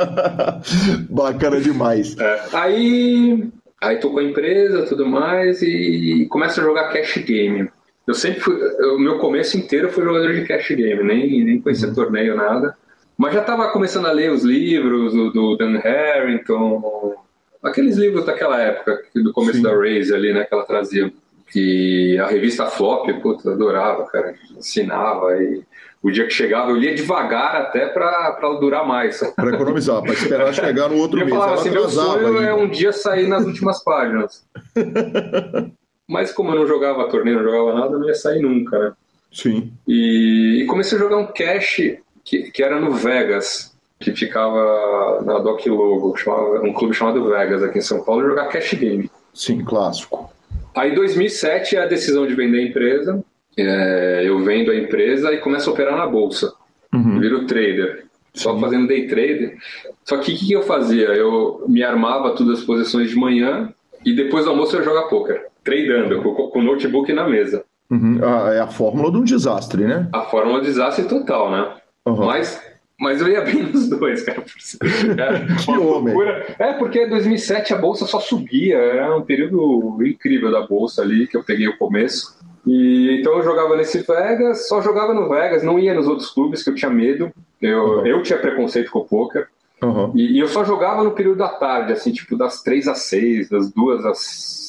Bacana demais. É. Aí Aí tô com a empresa, tudo mais, e começo a jogar cash game. Eu sempre fui, o meu começo inteiro foi jogador de cash game, nem, nem conhecia uhum. torneio, nada. Mas já estava começando a ler os livros do, do, Dan Harrington, aqueles livros daquela época, do começo Sim. da Raze ali, né, que ela trazia. Que a revista Flop, puta, adorava, cara, ensinava e o dia que chegava, eu lia devagar até para durar mais. Para economizar, para esperar chegar no outro eu mês. Eu falava assim, meu sonho é um dia sair nas últimas páginas. Mas como eu não jogava torneio, não jogava nada, eu não ia sair nunca, né? Sim. E, e comecei a jogar um cash que, que era no Vegas, que ficava na Doc Logo, chamava, um clube chamado Vegas aqui em São Paulo, jogar cash game. Sim, clássico. Aí em 2007 é a decisão de vender a empresa, é, eu vendo a empresa e começo a operar na bolsa. Uhum. Viro trader. Só fazendo day trader. Só que o que, que, eu fazia? Eu me armava todas as posições de manhã e depois do almoço eu jogava poker. Tradando, com, com o notebook na mesa. Uhum. Ah, é a fórmula do desastre, né? A fórmula do desastre total, né? Uhum. Mas mas eu ia bem nos dois, cara. que homem. É, porque em 2007 a bolsa só subia. Era um período incrível da bolsa ali, que eu peguei o começo. E, então eu jogava nesse Vegas, só jogava no Vegas, não ia nos outros clubes, que eu tinha medo. Eu, uhum. eu tinha preconceito com o poker. Uhum. E, e, eu só jogava no período da tarde, assim, tipo das 3 às 6, das 2 às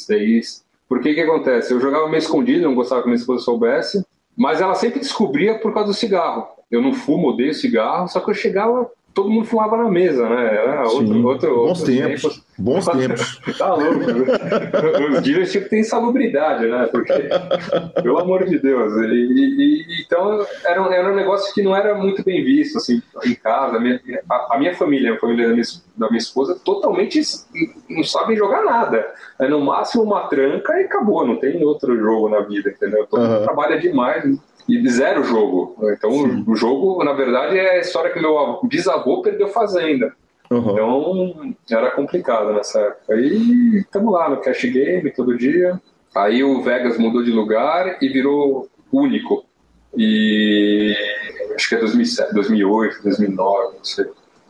6. Porque o que acontece? Eu jogava meio escondido, não gostava que minha esposa soubesse, mas ela sempre descobria por causa do cigarro. Eu não fumo, odeio cigarro, só que eu chegava todo mundo fumava na mesa, né? Era outro, outro, bons tempos. tempos. Bons tempos. tá louco. Os dealers tinham que ter insalubridade, né? Porque, pelo amor de Deus. E, e, então, era um, era um negócio que não era muito bem visto, assim, em casa. A minha, a, a minha família, a família da minha, da minha esposa, totalmente não sabem jogar nada. É no máximo uma tranca e acabou. Não tem outro jogo na vida, entendeu? Todo mundo trabalha demais e zero jogo. Então Sim. o jogo, na verdade, é a história que meu bisavô perdeu fazenda. Uhum. Então era complicado nessa época. Aí estamos lá no cash game todo dia. Aí o Vegas mudou de lugar e virou único. E acho que é 2007, 2008, 2009, não sei.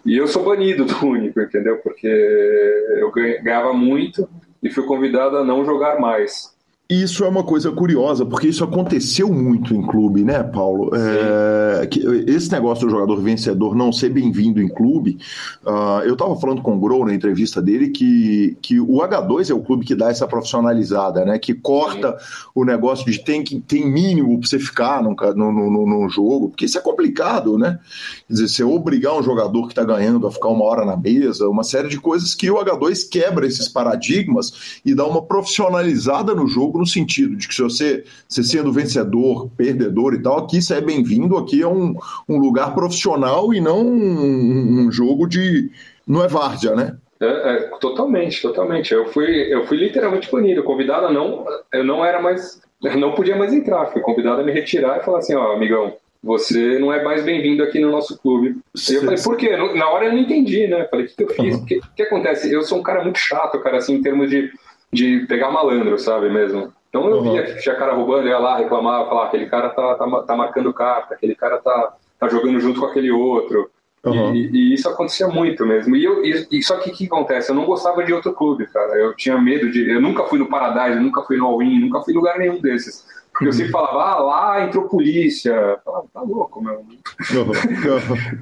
E eu sou banido do único, entendeu? Porque eu ganhava muito e fui convidado a não jogar mais. Isso é uma coisa curiosa, porque isso aconteceu muito em clube, né, Paulo? É, esse negócio do jogador vencedor não ser bem-vindo em clube, uh, eu estava falando com o Grow na entrevista dele que, que o H2 é o clube que dá essa profissionalizada, né? Que corta Sim. o negócio de tem, que, tem mínimo para você ficar num, no no jogo, porque isso é complicado, né? Quer dizer, você obrigar um jogador que está ganhando a ficar uma hora na mesa, uma série de coisas que o H2 quebra esses paradigmas e dá uma profissionalizada no jogo no sentido de que se você, se sendo vencedor, perdedor e tal, aqui você é bem-vindo, aqui é um, um lugar profissional e não um, um jogo de. Não é várzea, né? É, é, totalmente, totalmente. Eu fui, eu fui literalmente punido. Convidado a não, eu não era mais, eu não podia mais entrar. Fui convidado a me retirar e falar assim, ó, amigão, você não é mais bem-vindo aqui no nosso clube. E eu falei, por quê? Na hora eu não entendi, né? Falei, o que, que eu fiz? O uhum. que, que acontece? Eu sou um cara muito chato, cara, assim, em termos de, de pegar malandro, sabe mesmo? Então eu uhum. via que tinha cara roubando, ia lá, reclamava, falava, aquele cara tá, tá, tá marcando carta, aquele cara tá, tá jogando junto com aquele outro. Uhum. E, e, isso acontecia muito mesmo. E, eu, e, e só que o que acontece? Eu não gostava de outro clube, cara. Eu tinha medo de. Eu nunca fui no Paradise, nunca fui no All-In, nunca fui em lugar nenhum desses. Porque eu sempre falava, ah, lá entrou polícia. Eu falava, tá louco, meu. Uhum.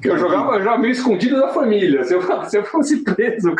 eu jogava já meio escondido da família. Se eu, se eu fosse preso,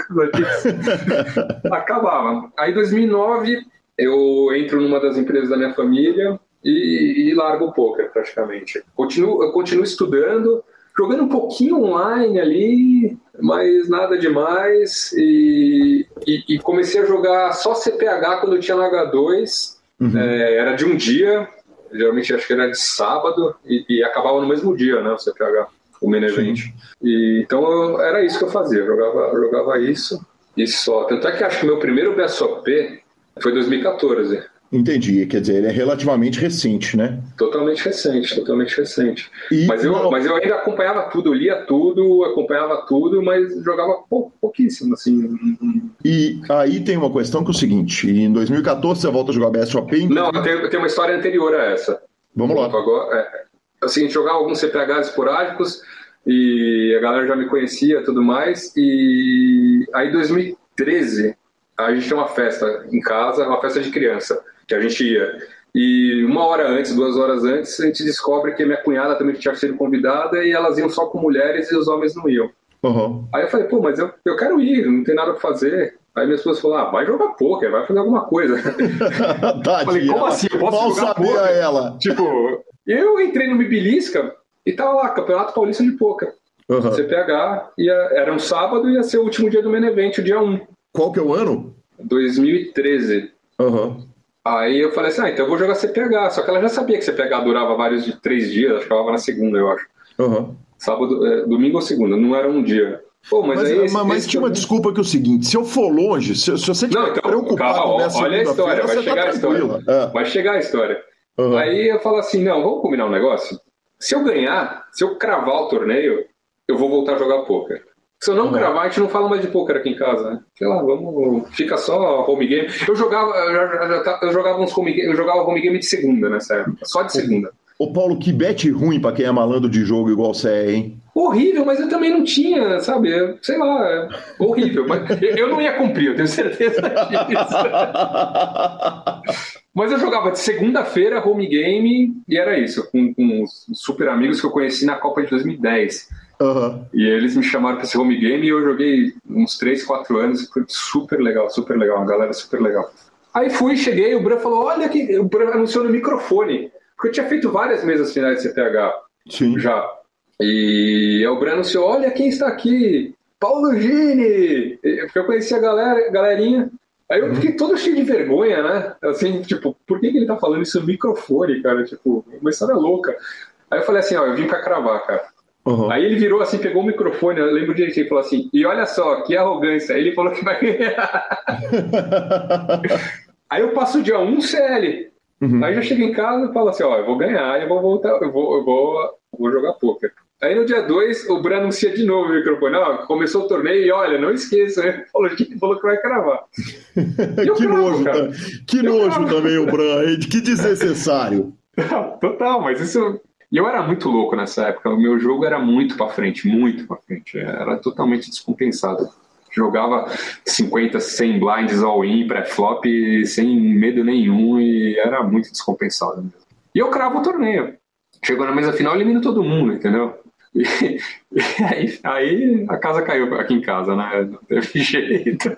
acabava. Aí, em 2009, eu entro numa das empresas da minha família e, e largo o poker praticamente. Continuo, eu continuo estudando, jogando um pouquinho online ali, mas nada demais. E, e, e comecei a jogar só CPH quando eu tinha no H2. Uhum. É, era de um dia, geralmente acho que era de sábado, e, e acabava no mesmo dia, né? O CPH, o main event. E, então eu, era isso que eu fazia, eu jogava, eu jogava isso e só. Tanto é que acho que meu primeiro BSOP foi 2014. Entendi, quer dizer, ele é relativamente recente, né? Totalmente recente, totalmente recente. E, mas, eu, mas eu ainda acompanhava tudo, lia tudo, acompanhava tudo, mas jogava pou, pouquíssimo, assim. E aí tem uma questão que é o seguinte, em 2014 você volta a jogar BSOP? Em... Não, eu tenho, uma história anterior a essa. Vamos lá. Agora, é, o seguinte, jogava alguns CPHs esporádicos e a galera já me conhecia tudo mais, e aí em 2013 a gente tem uma festa em casa, uma festa de criança, que a gente ia. E uma hora antes, duas horas antes, a gente descobre que minha cunhada também tinha sido convidada e elas iam só com mulheres e os homens não iam. Uhum. Aí eu falei, pô, mas eu, eu quero ir, não tem nada pra fazer. Aí minha esposa falou, ah, vai jogar poker, vai fazer alguma coisa. falei, como assim? Eu posso jogar poker? ela. Tipo, eu entrei no Mibilisca e tava lá, Campeonato Paulista de Poker. Uhum. CPH, ia, era um sábado e ia ser o último dia do main event, o dia 1. Qual que é o ano? 2013. Uhum. Aí eu falei assim, ah, então eu vou jogar CPH. Só que ela já sabia que CPH durava vários de três dias, acho que ela na segunda, eu acho. Uhum. Sábado, é, domingo ou segunda, não era um dia. Pô, mas, mas, aí, esse, mas esse tinha uma desculpa que é o seguinte: se eu for longe, se, se você estiver então, preocupado calma, nessa olha a história, vai tá chegar tá a história. É. Vai chegar a história. Uhum. Aí eu falo assim: não, vamos combinar um negócio. Se eu ganhar, se eu cravar o torneio, eu vou voltar a jogar poker. Se eu não uhum. gravar, a gente não fala mais de poker aqui em casa, né? Sei lá, vamos. Fica só home game. Eu jogava, eu, eu jogava uns home game, eu jogava home game de segunda nessa época, só de segunda. Ô Paulo, que bet ruim pra quem é malandro de jogo igual você é, hein? Horrível, mas eu também não tinha, sabe? Sei lá, é horrível. Mas eu não ia cumprir, eu tenho certeza disso. mas eu jogava de segunda-feira home game e era isso, com, com os super amigos que eu conheci na Copa de 2010. Uhum. E eles me chamaram para esse home game e eu joguei uns 3, 4 anos. Foi super legal, super legal. Uma galera super legal. Aí fui, cheguei, o Bran falou: Olha que. O Bran anunciou no microfone. Porque eu tinha feito várias mesas finais de CTH Sim. já. E o Bran anunciou: Olha quem está aqui! Paulo Gini! Porque eu conheci a galera, galerinha. Aí eu uhum. fiquei todo cheio de vergonha, né? Assim, tipo, por que, que ele tá falando isso no microfone, cara? Tipo, uma história louca. Aí eu falei assim: Ó, eu vim pra cravar, cara. Uhum. Aí ele virou assim, pegou o microfone, eu lembro direitinho, e falou assim: e olha só, que arrogância. Aí ele falou que vai ganhar. Aí eu passo o dia 1 CL. Uhum. Aí já chego em casa e falo assim: ó, eu vou ganhar, eu vou voltar, eu vou, eu vou, vou jogar poker. Aí no dia 2, o Bran anuncia de novo o microfone. Ó, começou o torneio e olha, não esqueça, né? Falou que, falou que vai cravar. que cravo, nojo, cara. Que eu nojo cravo. também o Bran, que desnecessário. Total, mas isso. E eu era muito louco nessa época. O meu jogo era muito para frente, muito para frente. Era totalmente descompensado. Jogava 50, 100 blinds all-in, pré-flop, sem medo nenhum e era muito descompensado mesmo. E eu cravo o torneio. Chegou na mesa final, elimino todo mundo, entendeu? E, e aí, aí, a casa caiu aqui em casa, né? Não teve jeito.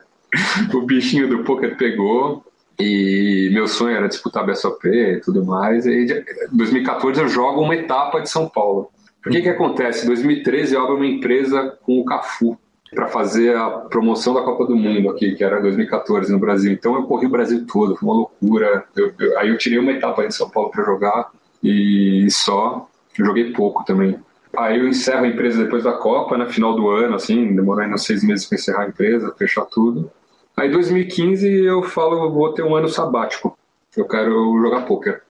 O bichinho do poker pegou. E meu sonho era disputar BSOP e tudo mais. E em 2014 eu jogo uma etapa de São Paulo. O que que acontece? Em 2013 eu abro uma empresa com o Cafu para fazer a promoção da Copa do Mundo aqui, que era 2014 no Brasil. Então eu corri o Brasil todo, foi uma loucura. Eu, eu, aí eu tirei uma etapa em São Paulo para jogar e só. Joguei pouco também. Aí eu encerro a empresa depois da Copa, na né, final do ano, assim, demorou ainda seis meses para encerrar a empresa, fechar tudo. Aí em 2015 eu falo, eu vou ter um ano sabático, eu quero jogar poker.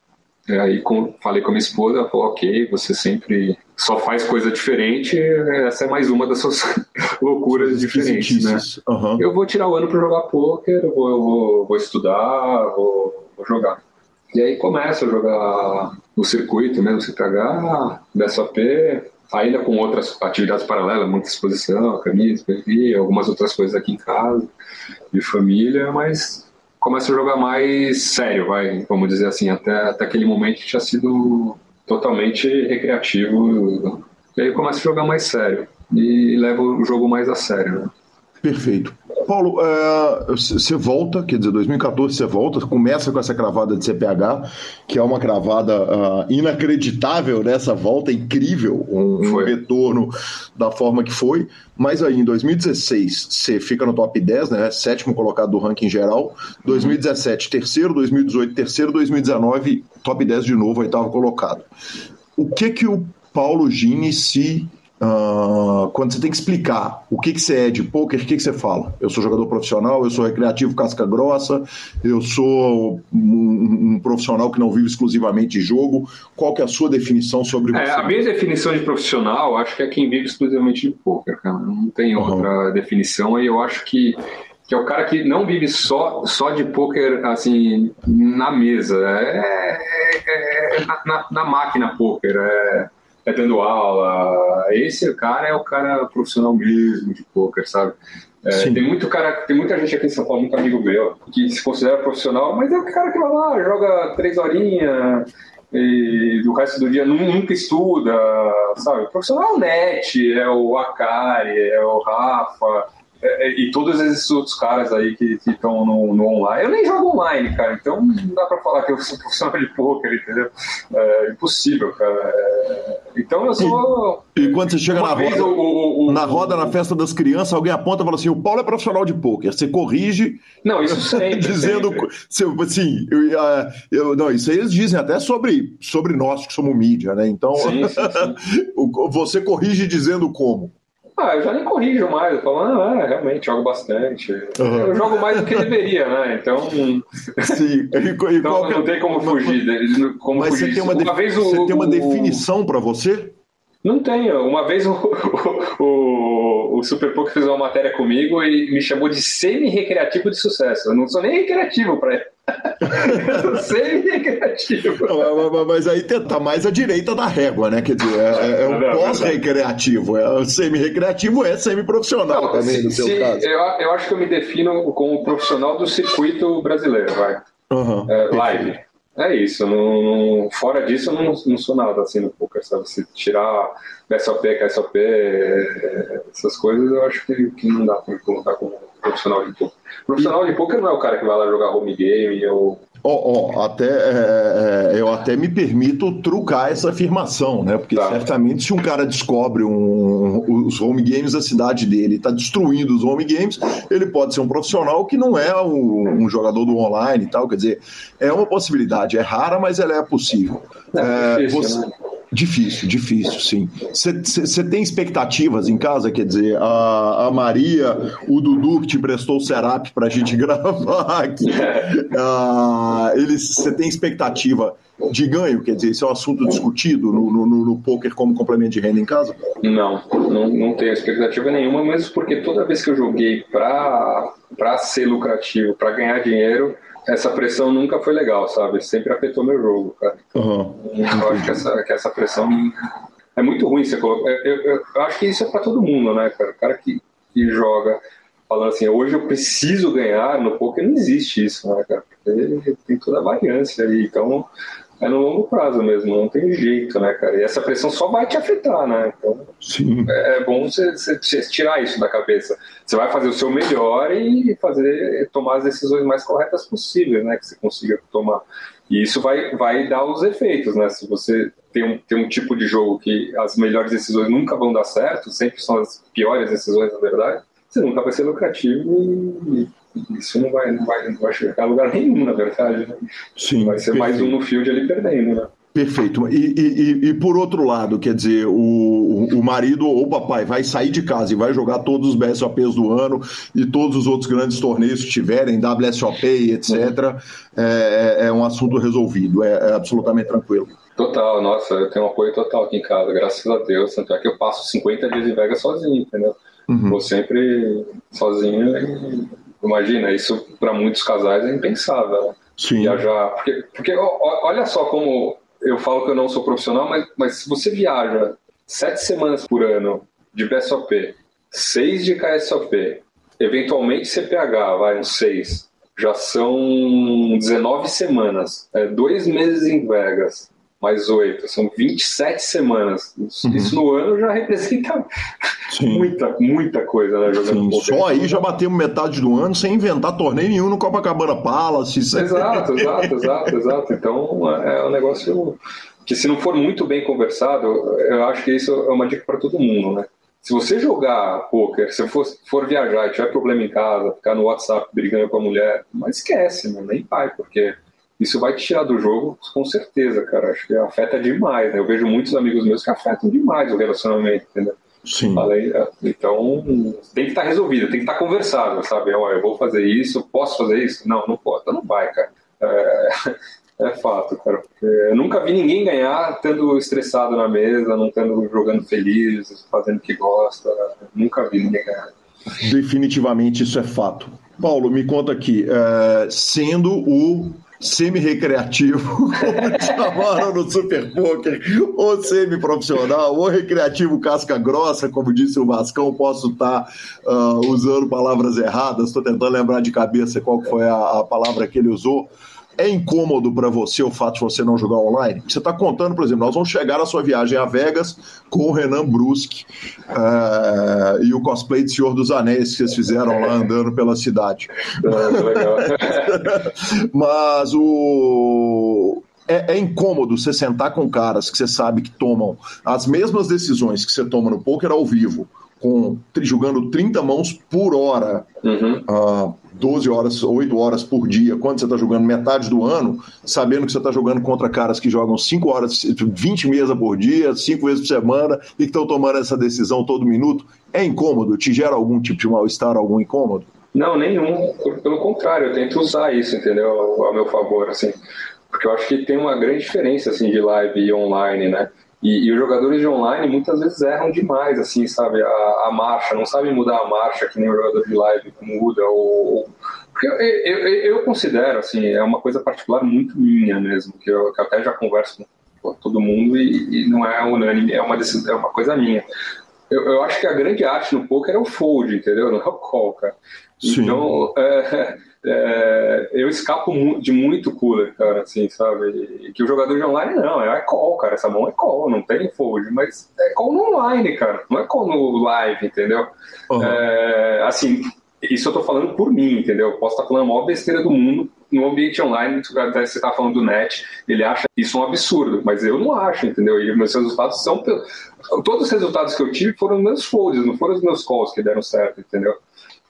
Aí com, falei com a minha esposa, ela falou, ok, você sempre só faz coisa diferente, essa é mais uma das suas loucuras diferentes, né? Uhum. Eu vou tirar o ano para jogar poker, eu vou, eu vou, vou estudar, vou, vou jogar. E aí começa a jogar o circuito mesmo, CPH, BSOP, ainda com outras atividades paralelas, muita exposição, camisa, algumas outras coisas aqui em casa, de família, mas começa a jogar mais sério, vai, vamos dizer assim, até, até aquele momento tinha sido totalmente recreativo, e aí começa a jogar mais sério, e leva o jogo mais a sério, né? Perfeito. Paulo, você é, volta, quer dizer, 2014 você volta, começa com essa cravada de CPH, que é uma cravada uh, inacreditável nessa volta, incrível, um, um, retorno da forma que foi. Mas aí em 2016 você fica no top 10, né? Sétimo colocado do ranking geral. 2017, terceiro, 2018, terceiro, 2019, top 10 de novo, oitavo colocado. O que que o Paulo Gini se Uh, quando você tem que explicar o que, que você é de poker, o que, que você fala? Eu sou jogador profissional, eu sou recreativo casca grossa, eu sou um, um profissional que não vive exclusivamente de jogo. Qual que é a sua definição sobre é, a minha definição de profissional, acho que é quem vive exclusivamente de poker, cara. Não tem outra uhum. definição. E eu acho que que é o cara que não vive só, só de poker assim na mesa, é, é, é na, na, na, máquina poker, é, é dando aula. Esse cara é o cara profissional mesmo de poker, sabe? É, tem muito cara, tem muita gente aqui em São Paulo, muito amigo meu, que se considera profissional, mas é o cara que vai lá, joga três horinhas e o resto do dia nunca estuda, sabe? O profissional é o Net, é o Akari, é o Rafa, é, é, e todos esses outros caras aí que estão no, no, online. Eu nem jogo online, cara, então não dá pra falar que eu sou profissional de poker, entendeu? É impossível, cara. É, então eu sou. E, e quando você chega na roda, o, o, o, na roda, na festa das crianças, alguém aponta e fala assim: o Paulo é profissional de poker. Você corrige. Não, isso sempre. dizendo. Sempre. Assim, eu, eu, não, isso aí eles dizem até sobre, sobre nós que somos mídia, né? Então, sim, sim, sim. você corrige dizendo como? Ah, eu já nem corrijo mais, eu falo, ah, é, realmente, jogo bastante. Uhum. Eu jogo mais do que deveria, né? Então. Sim, então não tem como fugir. Como Mas fugir. você tem uma, uma vez o, você tem uma definição para você? Não tenho. Uma vez o, o, o, Super Poke fez uma matéria comigo e me chamou de semi-recreativo de sucesso. Eu não sou nem recreativo para ele. Semi-recreativo. Mas aí tá mais à direita da régua, né? Quer dizer, é, é um pós-recreativo. É, semi-recreativo é semi-profissional também, no seu se, caso. Eu, eu acho que eu me defino como profissional do circuito brasileiro, vai. Uhum, é, live. É isso. Não, fora disso, eu não, não sou nada assim no poker, sabe? Se tirar SOP, KSOP, essas coisas, eu acho que, que não dá pra me colocar como profissional de poker. Profissional de poker não é o cara que vai lá jogar home game ou Oh, oh, até, é, é, eu até me permito trucar essa afirmação, né? Porque tá. certamente se um cara descobre um, os home games da cidade dele, está destruindo os home games, ele pode ser um profissional que não é um, um, jogador do online e tal. Quer dizer, é uma possibilidade, é rara, mas ela é possível. É, é difícil, você... né? Difícil, difícil, sim. Você tem expectativas em casa? Quer dizer, a, a Maria, o Dudu que te prestou o Serap para a gente gravar aqui, você tem expectativa de ganho? Quer dizer, isso é um assunto discutido no, no, no poker como complemento de renda em casa? Não, não, não tenho expectativa nenhuma, mas porque toda vez que eu joguei para ser lucrativo, para ganhar dinheiro, essa pressão nunca foi legal, sabe? Sempre afetou meu jogo, cara. Uhum. Eu acho que essa, que essa pressão é muito ruim você colocar. Eu, eu, eu, acho que isso é para todo mundo, né, cara? O cara que, que joga falando assim, hoje eu preciso ganhar, no poker não existe isso, né, cara? Porque tem toda a variância aí. Então, é no longo prazo mesmo, não tem jeito, né, cara? E essa pressão só vai te afetar, né? Então, Sim. É, é bom você, você, tirar isso da cabeça. Você vai fazer o seu melhor e fazer tomar as decisões mais corretas possíveis, né? Que você consiga tomar. E isso vai, vai dar os efeitos, né? Se você tem um, tem um tipo de jogo que as melhores decisões nunca vão dar certo, sempre são as piores decisões, na verdade, você nunca vai ser lucrativo e isso não vai, não vai, não vai chegar a lugar nenhum, na verdade. Né? Sim, vai ser perfeito. mais um no field ali perdendo, né? Perfeito. E, e, e, por outro lado, quer dizer, o, o marido ou o papai vai sair de casa e vai jogar todos os BSOPs do ano e todos os outros grandes torneios que tiverem, WSOP, etc. É, é, é, um assunto resolvido, é, é, absolutamente tranquilo. Total, nossa, eu tenho um apoio total aqui em casa, graças a Deus. Tanto é que eu passo 50 dias em Vegas sozinho, entendeu? Uhum. Vou sempre sozinho e Imagina, isso para muitos casais é impensável. Né? Sim. Viajar. Porque, porque olha só como eu falo que eu não sou profissional, mas, mas se você viaja sete semanas por ano de BSOP, seis de KSOP, eventualmente CPH, vai uns seis, já são 19 semanas, é, dois meses em Vegas, mais oito, são 27 semanas. Isso, uhum. isso no ano já representa Sim. muita, muita coisa, né? Jogando Sim, só aí já batemos metade do ano sem inventar torneio nenhum no Copacabana Palace. Exato, exato, exato, exato. Então é um negócio que se não for muito bem conversado, eu acho que isso é uma dica para todo mundo, né? Se você jogar poker, se for, for viajar e tiver problema em casa, ficar no WhatsApp brigando com a mulher, mas esquece, mano, nem vai, porque isso vai te tirar do jogo com certeza, cara. Acho que afeta demais, né? Eu vejo muitos amigos meus que afetam demais o relacionamento, entendeu? Sim. É, então, tem que estar tá resolvido, tem que estar tá conversado, sabe? Ó, eu vou fazer isso, posso fazer isso? Não, não pode. Então não vai, cara. É, é fato, cara. eu nunca vi ninguém ganhar estando estressado na mesa, não estando jogando feliz, fazendo o que gosta. Nunca vi ninguém ganhar. Definitivamente isso é fato. Paulo, me conta aqui, é, sendo o semi-recreativo, como chamaram no Super Poker, ou semi-profissional, ou recreativo casca grossa, como disse o Vascão, posso estar uh, usando palavras erradas, estou tentando lembrar de cabeça qual foi a, a palavra que ele usou, é incômodo para você o fato de você não jogar online? Você está contando, por exemplo, nós vamos chegar na sua viagem a Vegas com o Renan Brusque uh, e o cosplay de Senhor dos Anéis que vocês fizeram lá andando pela cidade. Mas o, é, é, incômodo você sentar com caras que você sabe que tomam as mesmas decisões que você toma no poker ao vivo, com jogando 30 mãos por hora, uhum. uh, 12 horas, 8 horas por dia, quando você está jogando metade do ano, sabendo que você está jogando contra caras que jogam 5 horas, 20 mesas por dia, 5 vezes por semana e que estão tomando essa decisão todo minuto, é incômodo? Te gera algum tipo de mal-estar, algum incômodo? Não, nenhum. Pelo contrário, eu tento usar isso, entendeu? Ao meu favor, assim. Porque eu acho que tem uma grande diferença, assim, de live e online, né? E, e, os jogadores de online muitas vezes erram demais, assim, sabe? A, a, marcha, não sabem mudar a marcha que nem o jogador de live muda. Ou, porque eu, eu, eu, considero, assim, é uma coisa particular muito minha mesmo, que eu, que eu até já converso com todo mundo e, e, não é unânime, é uma, é uma coisa minha. Eu, eu acho que a grande arte no poker é o fold, entendeu? Não é o call, cara. Sim. Então, é, é, eu escapo de muito cooler, cara, assim, sabe? Que o jogador de online não, é call, cara. Essa mão é call, não tem fold, mas é call no online, cara. Não é call no live, entendeu? Uhum. É, assim, isso eu tô falando por mim, entendeu? Eu posso estar tá falando a maior besteira do mundo no ambiente online, até você tá falando do net, ele acha isso um absurdo, mas eu não acho, entendeu? E meus resultados são. Todos os resultados que eu tive foram meus folds, não foram os meus calls que deram certo, entendeu?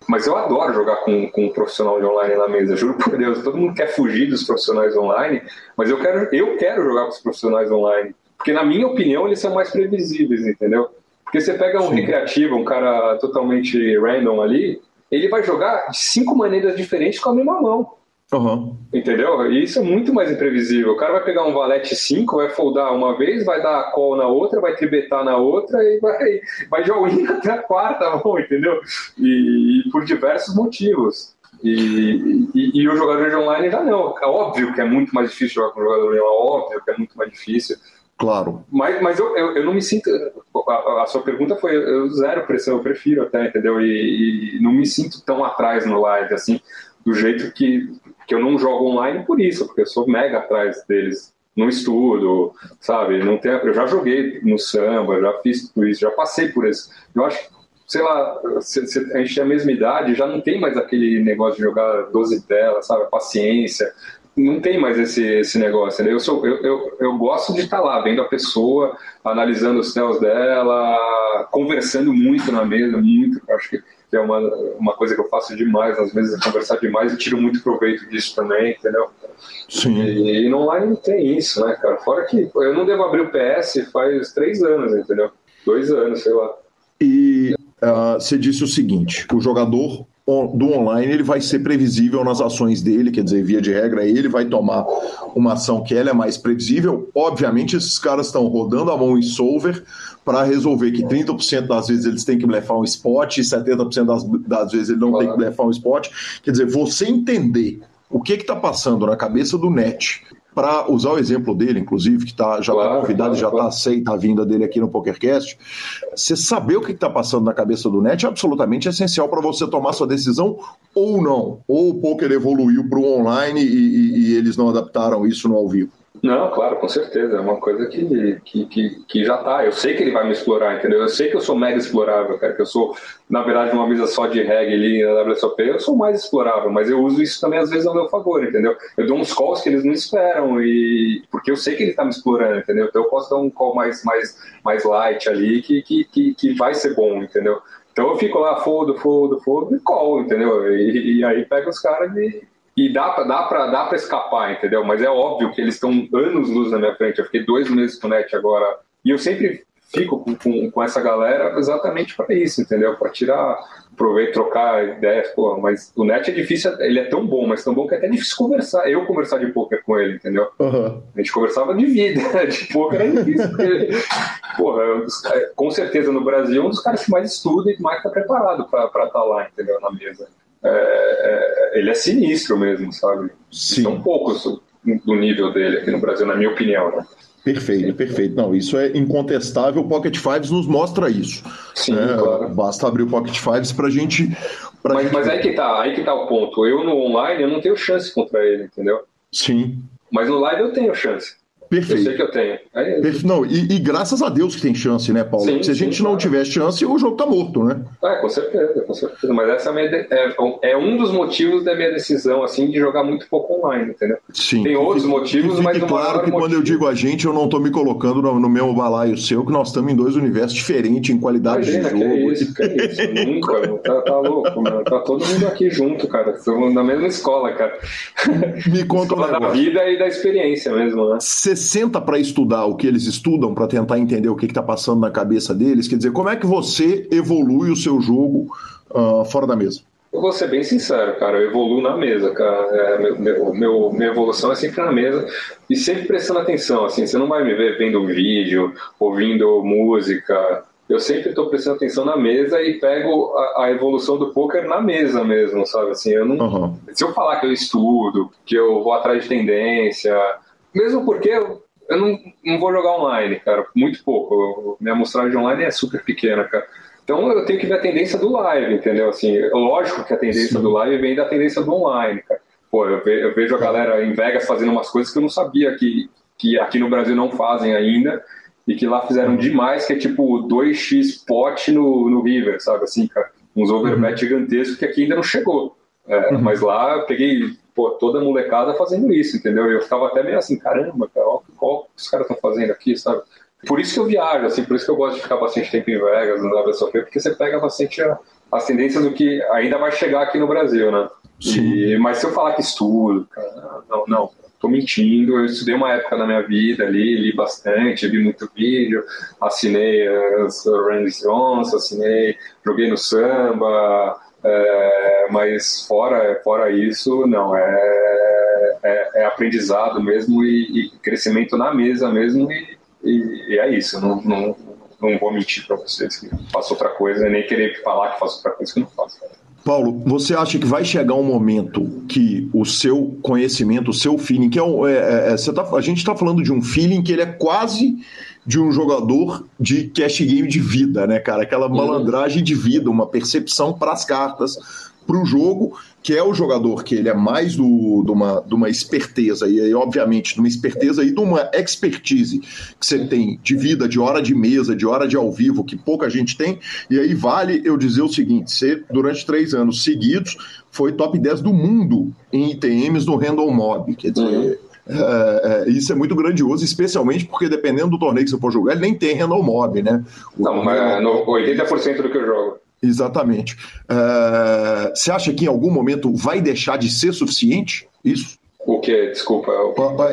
Mas eu adoro jogar com, com um profissional de online na mesa, juro por Deus. Todo mundo quer fugir dos profissionais online, mas eu quero, eu quero jogar com os profissionais online. Porque, na minha opinião, eles são mais previsíveis, entendeu? Porque você pega um Sim. recreativo, um cara totalmente random ali, ele vai jogar de cinco maneiras diferentes com a mesma mão. Uhum. Entendeu? E isso é muito mais imprevisível. O cara vai pegar um valete 5, vai foldar uma vez, vai dar call na outra, vai tribetar na outra e vai, vai de all-in até a quarta mão, entendeu? E, e por diversos motivos. E, e, e, o jogador de online já não. É óbvio que é muito mais difícil jogar com o jogador de online, é óbvio que é muito mais difícil. Claro. Mas, mas eu, eu, eu não me sinto. A, a, sua pergunta foi eu zero pressão, eu prefiro até, entendeu? E, e, não me sinto tão atrás no live, assim, do jeito que, que eu não jogo online por isso, porque eu sou mega atrás deles. Não estudo, sabe? Não tem, eu já joguei no samba, já fiz tudo isso, já passei por isso. Eu acho que sei lá, a gente tem a mesma idade, já não tem mais aquele negócio de jogar 12 telas, sabe? Paciência. Não tem mais esse, esse negócio, né? Eu, sou, eu, eu, eu gosto de estar lá, vendo a pessoa, analisando os telas dela, conversando muito na mesa, muito. Acho que é uma, uma coisa que eu faço demais nas mesas, é conversar demais e tiro muito proveito disso também, entendeu? Sim. E, e no online não tem isso, né, cara? Fora que eu não devo abrir o PS faz três anos, entendeu? Dois anos, sei lá. E uh, você disse o seguinte: o jogador do online ele vai ser previsível nas ações dele, quer dizer, via de regra, ele vai tomar uma ação que ela é mais previsível. Obviamente, esses caras estão rodando a mão em solver para resolver que 30% das vezes eles têm que blefar um spot e 70% das, das vezes ele não claro. tem que blefar um spot. Quer dizer, você entender o que está passando na cabeça do net para usar o exemplo dele, inclusive, que tá, já está claro, convidado, claro, já está claro. aceita a vinda dele aqui no PokerCast, você saber o que está passando na cabeça do net é absolutamente essencial para você tomar sua decisão ou não. Ou o poker evoluiu para o online e, e, e eles não adaptaram isso no ao vivo. Não, claro, com certeza. É uma coisa que, que, que, que, já tá. Eu sei que ele vai me explorar, entendeu? Eu sei que eu sou mega explorável, cara. Que eu sou, na verdade, uma mesa só de reggae ali na WSOP, eu sou mais explorável, mas eu uso isso também às vezes ao meu favor, entendeu? Eu dou uns calls que eles não esperam, e porque eu sei que ele tá me explorando, entendeu? Então eu posso dar um call mais, mais, mais light ali que, que, que, que vai ser bom, entendeu? Então eu fico lá, fodo, fodo, fodo, e call, entendeu? E, e aí pega os caras e e dá pra, dá, pra, dá pra escapar, entendeu? Mas é óbvio que eles estão anos luz na minha frente. Eu fiquei dois meses com o NET agora. E eu sempre fico com, com, com essa galera exatamente para isso, entendeu? Para tirar proveito, trocar ideias. Pô, mas o NET é difícil, ele é tão bom, mas tão bom que é até difícil conversar. Eu conversar de poker com ele, entendeu? Uhum. A gente conversava de vida, de poker é difícil. Porque, porra, com certeza no Brasil é um dos caras que mais estuda e mais está preparado para estar tá lá, entendeu? Na mesa. É, é, ele é sinistro mesmo, sabe? Sim. São poucos do nível dele aqui no Brasil, na minha opinião, né? Perfeito, perfeito. Não, isso é incontestável. O Pocket Fives nos mostra isso. Sim, é, claro. Basta abrir o Pocket Fives pra gente. Pra mas, gente... mas aí que tá, aí que tá o ponto. Eu no online eu não tenho chance contra ele, entendeu? Sim. Mas no live eu tenho chance. Perfeito. Eu sei que eu tenho. É Não, e, e, graças a Deus que tem chance, né, Paulo? Sim, Se a gente sim, não claro. tiver chance, o jogo tá morto, né? É, com certeza, com certeza. Mas essa é, é, é, um dos motivos da minha decisão, assim, de jogar muito pouco online, entendeu? Sim. Tem outros que, motivos, que mas claro que motivo... quando eu digo a gente, eu não tô me colocando no, no mesmo balaio seu, que nós estamos em dois universos diferentes em qualidade Imagina, de jogo. Que é isso, que é isso. Nunca, tá, tá louco, mano. Tá todo mundo aqui junto, cara. Estamos na mesma escola, cara. Me conta escola um da vida e da experiência mesmo, né? 60 para estudar estudar o que eles estudam para tentar entender o que está passando na cabeça deles? Quer dizer, como é que você evolui o seu jogo uh, fora da mesa? Eu vou ser bem sincero, cara, eu evoluo na mesa, cara. É, meu, meu, meu, minha evolução é sempre na mesa e sempre prestando atenção, assim, você não vai me ver vendo vídeo, ouvindo música. Eu sempre estou prestando atenção na mesa e pego a, a, evolução do poker na mesa mesmo, sabe? Assim, eu não, uhum. Se eu falar que eu estudo, que eu vou atrás de tendência, mesmo porque eu, eu não, não vou jogar online, cara, muito pouco. Minha amostragem online é super pequena, cara. Então eu tenho que ver a tendência do live, entendeu? Assim, lógico que a tendência Sim. do live vem da tendência do online, cara. Pô, eu, ve, eu vejo a galera em Vegas fazendo umas coisas que eu não sabia que, que aqui no Brasil não fazem ainda e que lá fizeram uhum. demais, que é tipo 2x pot no, no River, sabe? Assim, cara, uns overbet uhum. gigantescos que aqui ainda não chegou. É, uhum. Mas lá eu peguei pô, toda a molecada fazendo isso, entendeu? Eu ficava até meio assim, caramba, cara, ó, qual que os caras estão fazendo aqui, sabe? Por isso que eu viajo, assim, por isso que eu gosto de ficar bastante tempo em Vegas, no WSOP, porque você pega bastante a, as tendências do que ainda vai chegar aqui no Brasil, né? E, mas se eu falar que estudo, cara, não, não, tô mentindo. Eu estudei uma época na minha vida ali, li bastante, vi muito vídeo, assinei as Randy Jones, assinei, joguei no samba, é, mas fora, fora isso, não, é, é, é aprendizado mesmo e, e, crescimento na mesa mesmo, e, e, e é isso. Não, não, não vou mentir para vocês que faço outra coisa, nem querer falar que faço outra coisa que não faço. Paulo, você acha que vai chegar um momento que o seu conhecimento, o seu feeling, que é, um, é, é, é tá, a gente está falando de um feeling que ele é quase de um jogador de cash game de vida, né, cara? Aquela uhum. malandragem de vida, uma percepção para as cartas, para o jogo, que é o jogador que ele é mais do, de, uma, de uma esperteza, e aí, obviamente, de uma esperteza e de uma expertise que você tem de vida, de hora de mesa, de hora de ao vivo, que pouca gente tem. E aí vale eu dizer o seguinte: você, durante três anos seguidos, foi top 10 do mundo em ITMs no Random Mob. Quer dizer. Uhum é, é, isso é muito grandioso, especialmente porque dependendo do torneio que você for jogar, ele nem tem Randall Mob, né? O Não, mas é 80% do que eu jogo. Exatamente. É, você acha que em algum momento vai deixar de ser suficiente isso? O que? Desculpa.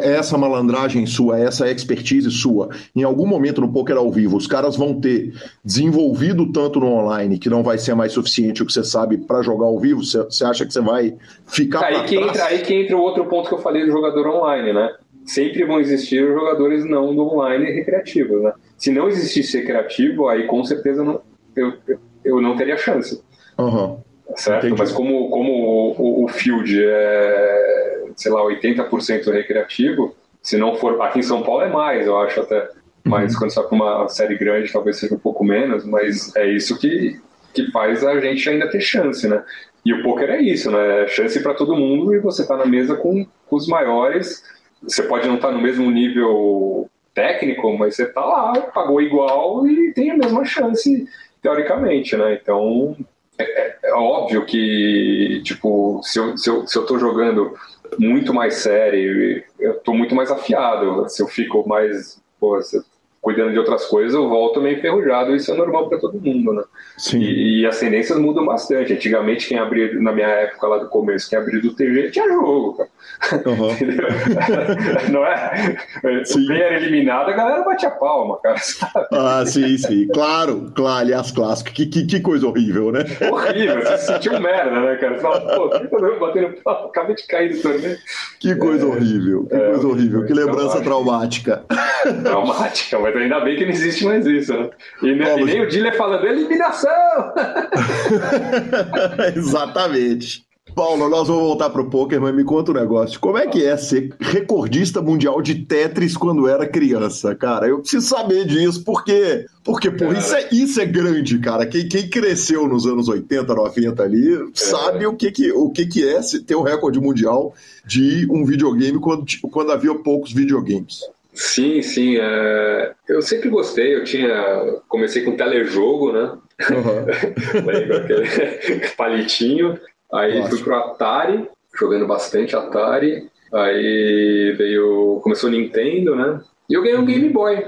Essa malandragem sua, essa expertise sua, em algum momento no poker ao vivo, os caras vão ter desenvolvido tanto no online que não vai ser mais suficiente o que você sabe para jogar ao vivo? Você acha que você vai ficar aí que trás? entra Aí que entra o outro ponto que eu falei do jogador online, né? Sempre vão existir jogadores não do online recreativos, né? Se não existisse recreativo, aí com certeza não, eu, eu não teria chance. Uhum. Certo? Entendi. Mas como, como o, o, o field é sei lá, 80% recreativo. Se não for, aqui em São Paulo é mais, eu acho até. Mas uhum. quando você vai para uma série grande, talvez seja um pouco menos, mas é isso que, que faz a gente ainda ter chance, né? E o poker é isso, né? É chance para todo mundo e você tá na mesa com, com os maiores. Você pode não estar tá no mesmo nível técnico, mas você tá lá, pagou igual e tem a mesma chance, teoricamente, né? Então, é, é, é óbvio que, tipo, se eu, se eu, se eu tô jogando muito mais sério, eu tô muito mais afiado. Se eu fico mais pô, cuidando de outras coisas, eu volto meio enferrujado. Isso é normal para todo mundo, né? Sim. E, e, as tendências mudam bastante. Antigamente, quem abria, na minha época lá do começo, quem abria do TG tinha jogo, cara. Uhum. Não é? Sim. Quem era eliminado, a galera batia palma, cara. Sabe? Ah, sim, sim. Claro, claro, aliás, clássico. Que, que, que coisa horrível, né? Horrível, você se sentiu merda, né, cara? Você fala, pô, que tá batendo palma? Acabei de cair do torneio. Que coisa é, horrível, que é, coisa horrível, que lembrança traumática. Traumática, mas ainda bem que não existe mais isso, né? E, e nem o Diller falando eliminação! Exatamente. Paulo, nós vamos voltar pro poker, mas me conta um negócio. Como é que é ser recordista mundial de Tetris quando era criança, cara? Eu preciso saber disso, porque, porque pô, isso é, isso é grande, cara. Quem, quem cresceu nos anos 80, 90 ali, é. sabe o que que, o que que é ter o um recorde mundial de um videogame quando, quando havia poucos videogames. Sim, sim. É... Eu sempre gostei. Eu tinha. Comecei com telejogo, né? Uhum. Lembro aquele palitinho. Aí Ótimo. fui pro Atari, jogando bastante Atari. Aí veio. Começou o Nintendo, né? E eu ganhei um Game Boy.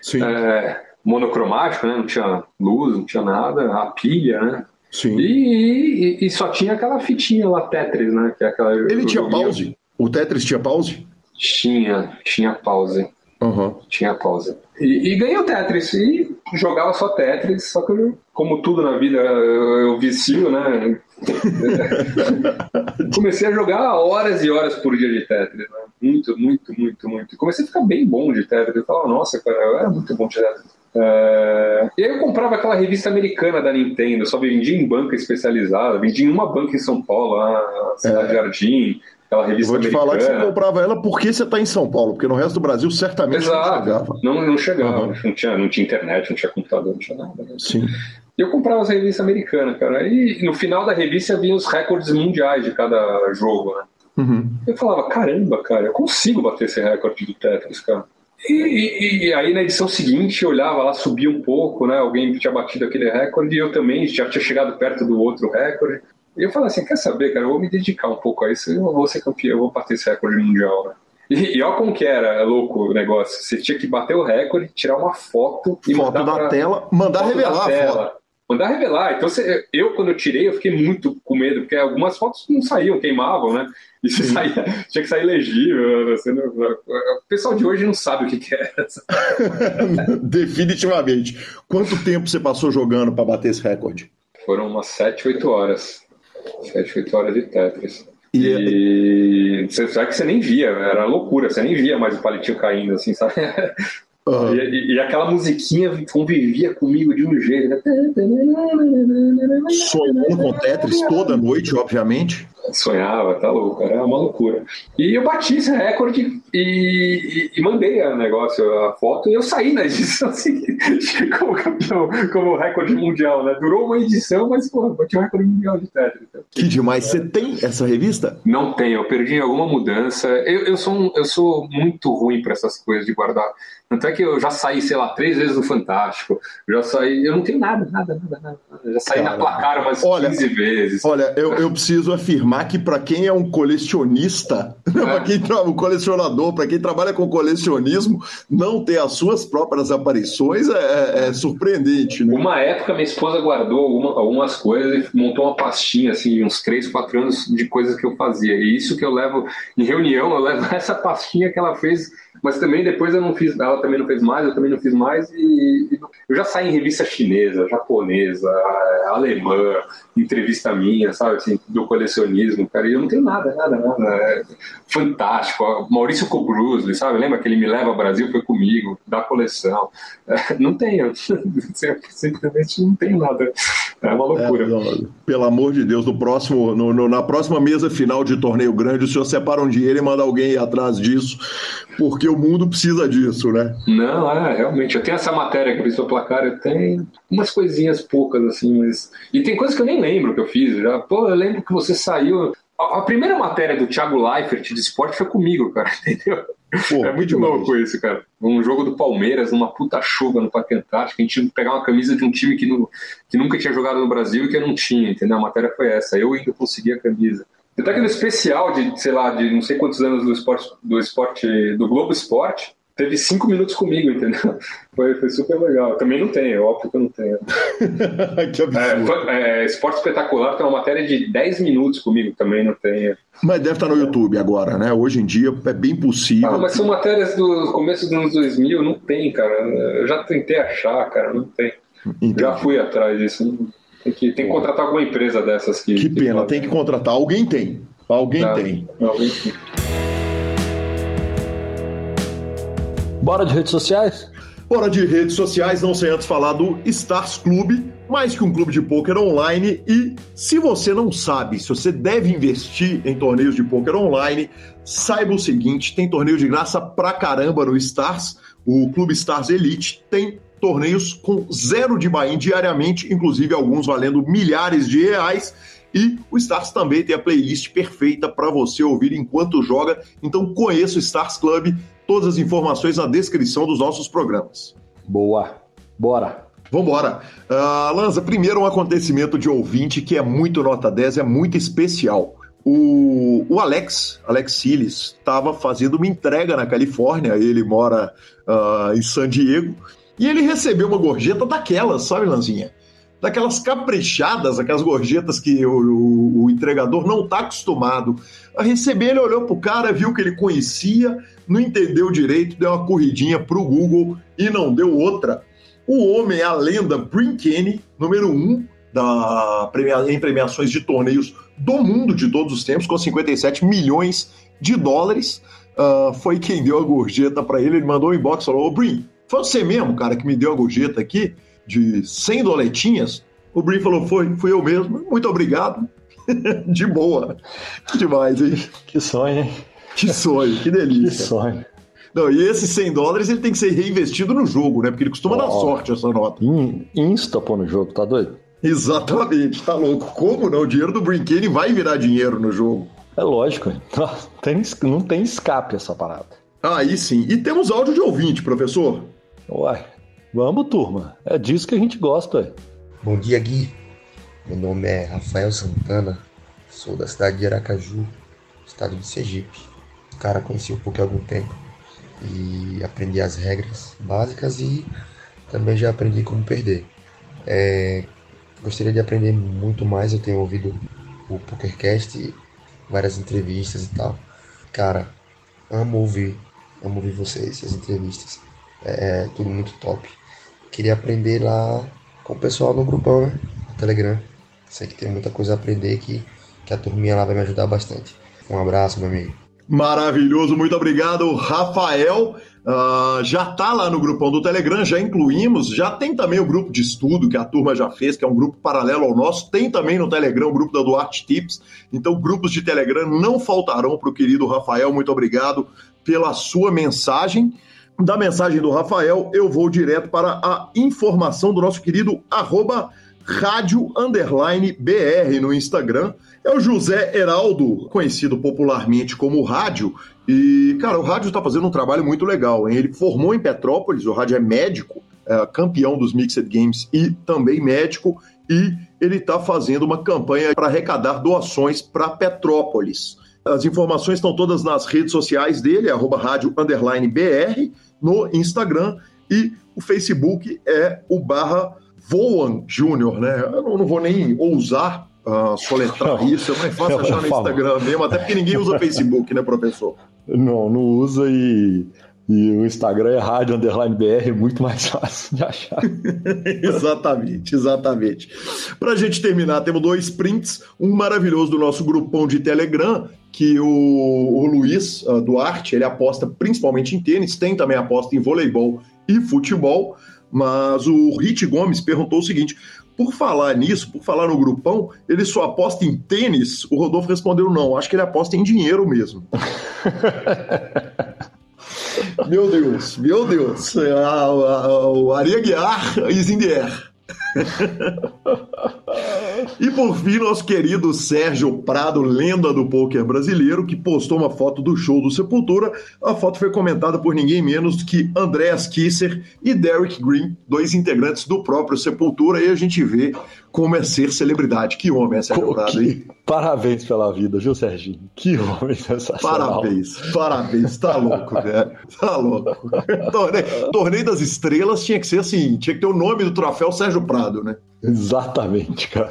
Sim. É, monocromático, né? Não tinha luz, não tinha nada, a pilha, né? Sim. E, e, e só tinha aquela fitinha lá, Tetris, né? Que é aquela, Ele tinha pause? O Tetris tinha pause? Tinha, tinha pause. Uhum. Tinha pause. E, e ganhei o Tetris. E jogava só Tetris, só que eu, como tudo na vida eu, eu vicio, né? Comecei a jogar horas e horas por dia de Tetris. Né? Muito, muito, muito, muito. Comecei a ficar bem bom de Tetris. Eu falava, nossa, cara, eu era muito bom de Tetris. É... E aí eu comprava aquela revista americana da Nintendo, só vendia em banca especializada, vendia em uma banca em São Paulo, lá na Cidade é. Jardim aquela revista Vou te americana. falar que você comprava ela porque você está em São Paulo, porque no resto do Brasil certamente Exato. não chegava. Não, não chegava, uhum. não, tinha, não tinha internet, não tinha computador, não tinha nada. Né? Sim. E eu comprava essa revista americana, cara. E no final da revista vinha os recordes mundiais de cada jogo, né? Uhum. Eu falava, caramba, cara, eu consigo bater esse recorde do Tetris, cara. E, e, e, aí na edição seguinte eu olhava lá, subia um pouco, né? Alguém tinha batido aquele recorde e eu também já tinha chegado perto do outro recorde. E eu falei assim, quer saber, cara, eu vou me dedicar um pouco a isso, eu vou ser campeão, eu vou bater esse recorde mundial, né? E, e olha como que era louco o negócio. Você tinha que bater o recorde, tirar uma foto e foto mandar da pra... tela, mandar revelar a foto. Mandar revelar. Então, você, eu, quando eu tirei, eu fiquei muito com medo, porque algumas fotos não saíam, queimavam, né? E se saía, tinha que sair legível. Não, o pessoal de hoje não sabe o que, que é. Definitivamente. Quanto tempo você passou jogando para bater esse recorde? Foram umas 7, 8 horas. 7, 8 horas de Tetris. E, e você sabe que você nem via, era loucura, você nem via mais o palitinho caindo, assim, sabe? Uhum. E, e, aquela musiquinha convivia comigo de um jeito. Né? Sonhando com Tetris toda noite, obviamente. Sonhava, tá louco, era uma loucura. E eu bati esse recorde e, e, e mandei o negócio, a foto, e eu saí na edição seguinte como campeão, como recorde mundial, né? Durou uma edição, mas, pô, bati o recorde mundial de Tetris. Então. Que demais. Você tem essa revista? Não tenho, eu perdi alguma mudança. Eu, eu, sou, um, eu sou muito ruim para essas coisas de guardar. Tanto é que eu já saí, sei lá, três vezes no Fantástico. Já saí. Eu não tenho nada, nada, nada, nada. Já saí Cara, na placar umas olha, 15 vezes. Olha, eu, eu preciso afirmar que para quem é um colecionista, é. para quem um colecionador, para quem trabalha com colecionismo, não ter as suas próprias aparições é, é, é surpreendente. Né? Uma época, minha esposa guardou alguma, algumas coisas e montou uma pastinha, assim, uns três, quatro anos de coisas que eu fazia. E isso que eu levo em reunião, eu levo essa pastinha que ela fez mas também depois eu não fiz, ela também não fez mais, eu também não fiz mais, e, e eu já saí em revista chinesa, japonesa, alemã, entrevista minha, sabe, assim, do colecionismo, cara, e eu não tenho nada, nada, nada, é fantástico, Maurício Cobrusli, sabe, lembra que ele me leva ao Brasil, foi comigo, da coleção, é, não tenho, simplesmente não tenho nada, é uma loucura. É, pelo amor de Deus, no próximo, no, no, na próxima mesa final de torneio grande, o senhor separa um dinheiro e manda alguém ir atrás disso, porque o mundo precisa disso, né? Não, é, realmente. Eu tenho essa matéria que eu fiz no placar, eu tenho umas coisinhas poucas, assim, mas. E tem coisas que eu nem lembro que eu fiz. Já. Pô, eu lembro que você saiu. A primeira matéria do Thiago Leifert de esporte foi comigo, cara, entendeu? Pô, é muito louco isso, cara. Um jogo do Palmeiras, numa puta chuva no Parque Antártico, a gente tinha que pegar uma camisa de um time que, que nunca tinha jogado no Brasil e que eu não tinha, entendeu? A matéria foi essa. Eu ainda consegui a camisa. Até que no especial de, sei lá, de não sei quantos anos do esporte, do esporte, do Globo Esporte, teve cinco minutos comigo, entendeu? Foi, foi super legal. Também não tenho, é óbvio que eu não tenho. que absurdo. É, é, Esporte Espetacular tem uma matéria de 10 minutos comigo, também não tenho. Mas deve estar no YouTube agora, né? Hoje em dia é bem possível. Ah, mas são matérias do começo dos anos 2000, não tem, cara. Eu já tentei achar, cara, não tem. Entendi. Já fui atrás disso. Tem que, tem que contratar alguma empresa dessas que. Que pena, que tem que contratar. Alguém tem. Alguém tá. tem. Alguém tem. Bora de redes sociais? Bora de redes sociais, não sei antes falar do Stars Clube, mais que um clube de pôquer online. E se você não sabe se você deve investir em torneios de pôquer online, saiba o seguinte: tem torneio de graça pra caramba no Stars. O Clube Stars Elite tem torneios com zero de buy-in diariamente, inclusive alguns valendo milhares de reais. E o Stars também tem a playlist perfeita para você ouvir enquanto joga. Então conheça o Stars Club. Todas as informações na descrição dos nossos programas. Boa. Bora. Vambora. Uh, Lanza, primeiro um acontecimento de ouvinte que é muito nota 10, é muito especial. O, o Alex, Alex Siles, estava fazendo uma entrega na Califórnia, ele mora uh, em San Diego, e ele recebeu uma gorjeta daquelas, sabe, Lanzinha? Daquelas caprichadas, aquelas gorjetas que o, o, o entregador não está acostumado a receber. Ele olhou pro cara, viu que ele conhecia, não entendeu direito, deu uma corridinha pro Google e não deu outra. O homem, a lenda Brinkene, número um da em premiações de torneios do mundo de todos os tempos, com 57 milhões de dólares, uh, foi quem deu a gorjeta para ele. Ele mandou um inbox e falou: Ô Brin, foi você mesmo, cara, que me deu a gorjeta aqui de 100 doletinhas? O Brin falou, foi, fui eu mesmo. Muito obrigado. de boa. Que demais, hein? Que sonho, hein? Que sonho, que delícia. Que sonho. Não, e esses 100 dólares ele tem que ser reinvestido no jogo, né? Porque ele costuma oh, dar sorte essa nota. In, insta pô no jogo, tá doido? Exatamente, tá louco. Como não? O dinheiro do Brinquedo vai virar dinheiro no jogo. É lógico, tem, não tem escape essa parada. Aí sim. E temos áudio de ouvinte, professor. Uai, vamos, turma. É disso que a gente gosta. Bom dia, Gui. Meu nome é Rafael Santana. Sou da cidade de Aracaju, estado de Sergipe. Cara, conheci um pouco há algum tempo e aprendi as regras básicas e também já aprendi como perder. É, gostaria de aprender muito mais. Eu tenho ouvido o PokerCast, várias entrevistas e tal. Cara, amo ouvir, amo ouvir vocês, as entrevistas. É, é, tudo muito top. Queria aprender lá com o pessoal no grupão, né? No Telegram. Sei que tem muita coisa a aprender que, que a turminha lá vai me ajudar bastante. Um abraço, meu amigo. Maravilhoso, muito obrigado, Rafael. Uh, já está lá no grupão do Telegram, já incluímos, já tem também o grupo de estudo que a turma já fez, que é um grupo paralelo ao nosso, tem também no Telegram o grupo da Duarte Tips, então grupos de Telegram não faltarão para o querido Rafael, muito obrigado pela sua mensagem. Da mensagem do Rafael, eu vou direto para a informação do nosso querido arroba rádio underline BR no Instagram. É o José Heraldo, conhecido popularmente como Rádio. E, cara, o Rádio está fazendo um trabalho muito legal. Hein? Ele formou em Petrópolis, o Rádio é médico, é campeão dos Mixed Games e também médico. E ele está fazendo uma campanha para arrecadar doações para Petrópolis. As informações estão todas nas redes sociais dele, arroba rádio underline BR, no Instagram. E o Facebook é o barra Voan Júnior, né? Eu não, não vou nem ousar uh, soletrar isso, é mais fácil achar no Instagram mesmo, até porque ninguém usa Facebook, né, professor? Não, não usa e, e o Instagram é rádio underline BR, é muito mais fácil de achar. exatamente, exatamente. Para a gente terminar, temos dois prints, um maravilhoso do nosso grupão de Telegram, que o, o Luiz uh, Duarte, ele aposta principalmente em tênis, tem também aposta em voleibol e futebol, mas o Rit Gomes perguntou o seguinte: por falar nisso, por falar no grupão, ele só aposta em tênis? O Rodolfo respondeu não, acho que ele aposta em dinheiro mesmo. meu Deus, meu Deus. O Aria Guiar is in the air. e por fim, nosso querido Sérgio Prado, lenda do poker brasileiro, que postou uma foto do show do Sepultura. A foto foi comentada por ninguém menos que Andreas Kisser e Derek Green, dois integrantes do próprio Sepultura, e a gente vê como é ser celebridade. Que homem Sérgio Pô, Prado, hein? Parabéns pela vida, viu, Serginho? Que homem sensacional. Parabéns, parabéns. Tá louco, né? Tá louco. Torneio, torneio das Estrelas tinha que ser assim, tinha que ter o nome do troféu Sérgio Prado, né? Exatamente, cara.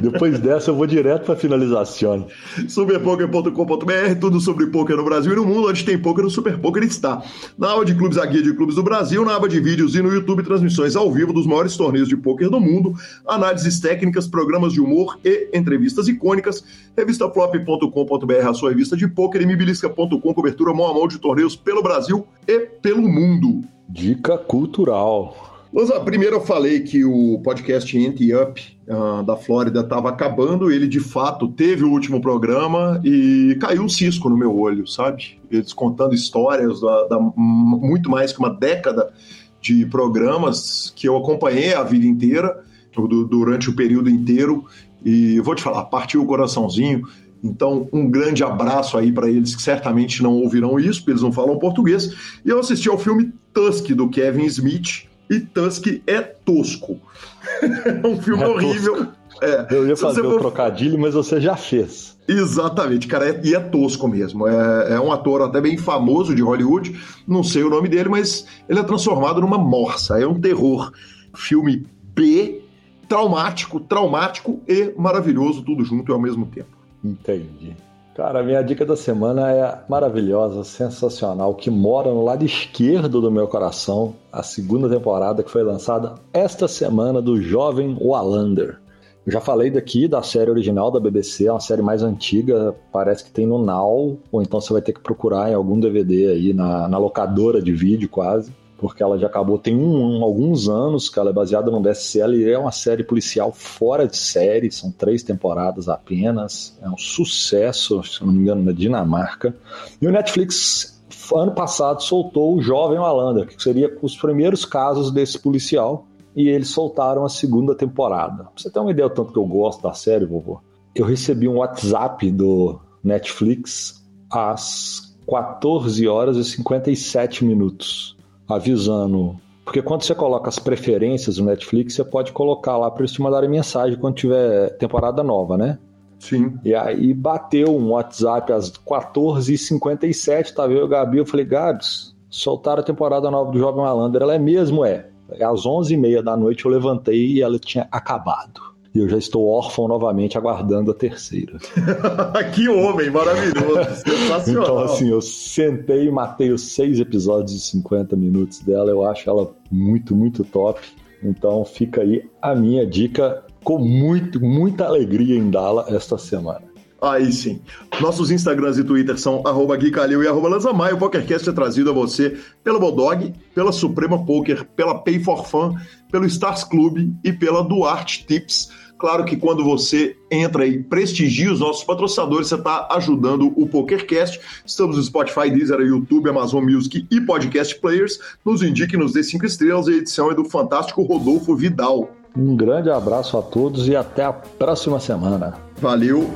Depois dessa eu vou direto para finalização. Superpoker.com.br, tudo sobre poker no Brasil e no mundo, onde tem poker no Super Poker está. Na aba de clubes, a guia de clubes do Brasil, na aba de vídeos e no YouTube, transmissões ao vivo dos maiores torneios de poker do mundo, análises técnicas, programas de humor e entrevistas icônicas. Revistaflop.com.br, a sua revista de poker e mibilisca.com, cobertura mão a mão de torneios pelo Brasil e pelo mundo. Dica cultural. Mas a primeira eu falei que o podcast Ante Up uh, da Flórida estava acabando. Ele de fato teve o último programa e caiu um cisco no meu olho, sabe? Eles contando histórias da, da muito mais que uma década de programas que eu acompanhei a vida inteira, durante o período inteiro. E vou te falar, partiu o coraçãozinho. Então, um grande abraço aí para eles que certamente não ouvirão isso, porque eles não falam português. E eu assisti ao filme Tusk do Kevin Smith e Tusk é tosco. é um filme é horrível. É. Eu ia fazer o for... trocadilho, mas você já fez. Exatamente, cara, é, e é tosco mesmo. É, é, um ator até bem famoso de Hollywood, não sei o nome dele, mas ele é transformado numa morsa. É um terror. Filme B, traumático, traumático e maravilhoso, tudo junto e ao mesmo tempo. Entendi. Cara, minha dica da semana é maravilhosa, sensacional, que mora no lado esquerdo do meu coração, a segunda temporada que foi lançada esta semana do Jovem Wallander. Eu já falei daqui da série original da BBC, é uma série mais antiga, parece que tem no Now, ou então você vai ter que procurar em algum DVD aí, na, na locadora de vídeo quase porque ela já acabou tem um, um, alguns anos que ela é baseada no best-seller e é uma série policial fora de série, são três temporadas apenas, é um sucesso, se não me engano, na Dinamarca. E o Netflix, ano passado, soltou o Jovem Malandro, que seria os primeiros casos desse policial, e eles soltaram a segunda temporada. Pra você ter uma ideia do tanto que eu gosto da série, vovô, eu recebi um WhatsApp do Netflix às 14 horas e 57 minutos avisando. Porque quando você coloca as preferências no Netflix, você pode colocar lá para eles te mandarem mensagem quando tiver temporada nova, né? Sim. E aí bateu um WhatsApp às 14h57, tava eu e o Gabi, eu falei, Gabs, soltaram a temporada nova do Jovem Malandro. Ela é mesmo, é. Às 11h30 da noite eu levantei e ela tinha acabado. E eu já estou órfão novamente, aguardando a terceira. que homem maravilhoso, sensacional. Então, assim, eu sentei e matei os seis episódios de 50 minutos dela. Eu acho ela muito, muito top. Então, fica aí a minha dica com muito, muita alegria em dá-la esta semana. Aí sim. Nossos Instagrams e Twitter são arroba Gui Calil e arroba Lanzamai. O PokerCast é trazido a você pela Bodog, pela Suprema Poker, pela Pay for Fun, pelo Stars Club e pela Duarte Tips. Claro que quando você entra e prestigia os nossos patrocinadores, você está ajudando o PokerCast. Estamos no Spotify, Deezer, YouTube, Amazon Music e Podcast Players. Nos indique, nos dê cinco estrelas. A edição é do fantástico Rodolfo Vidal. Um grande abraço a todos e até a próxima semana. Valeu!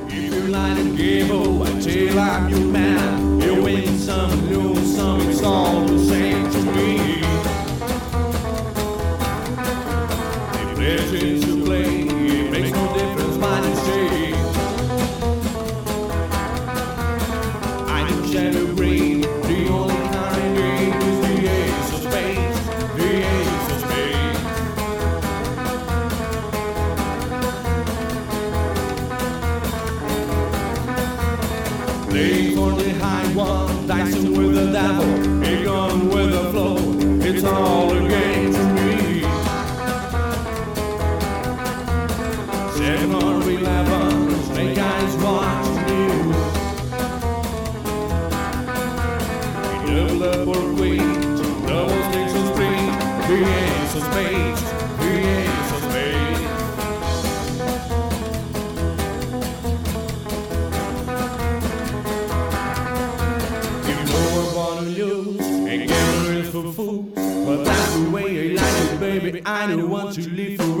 I don't want to live forever.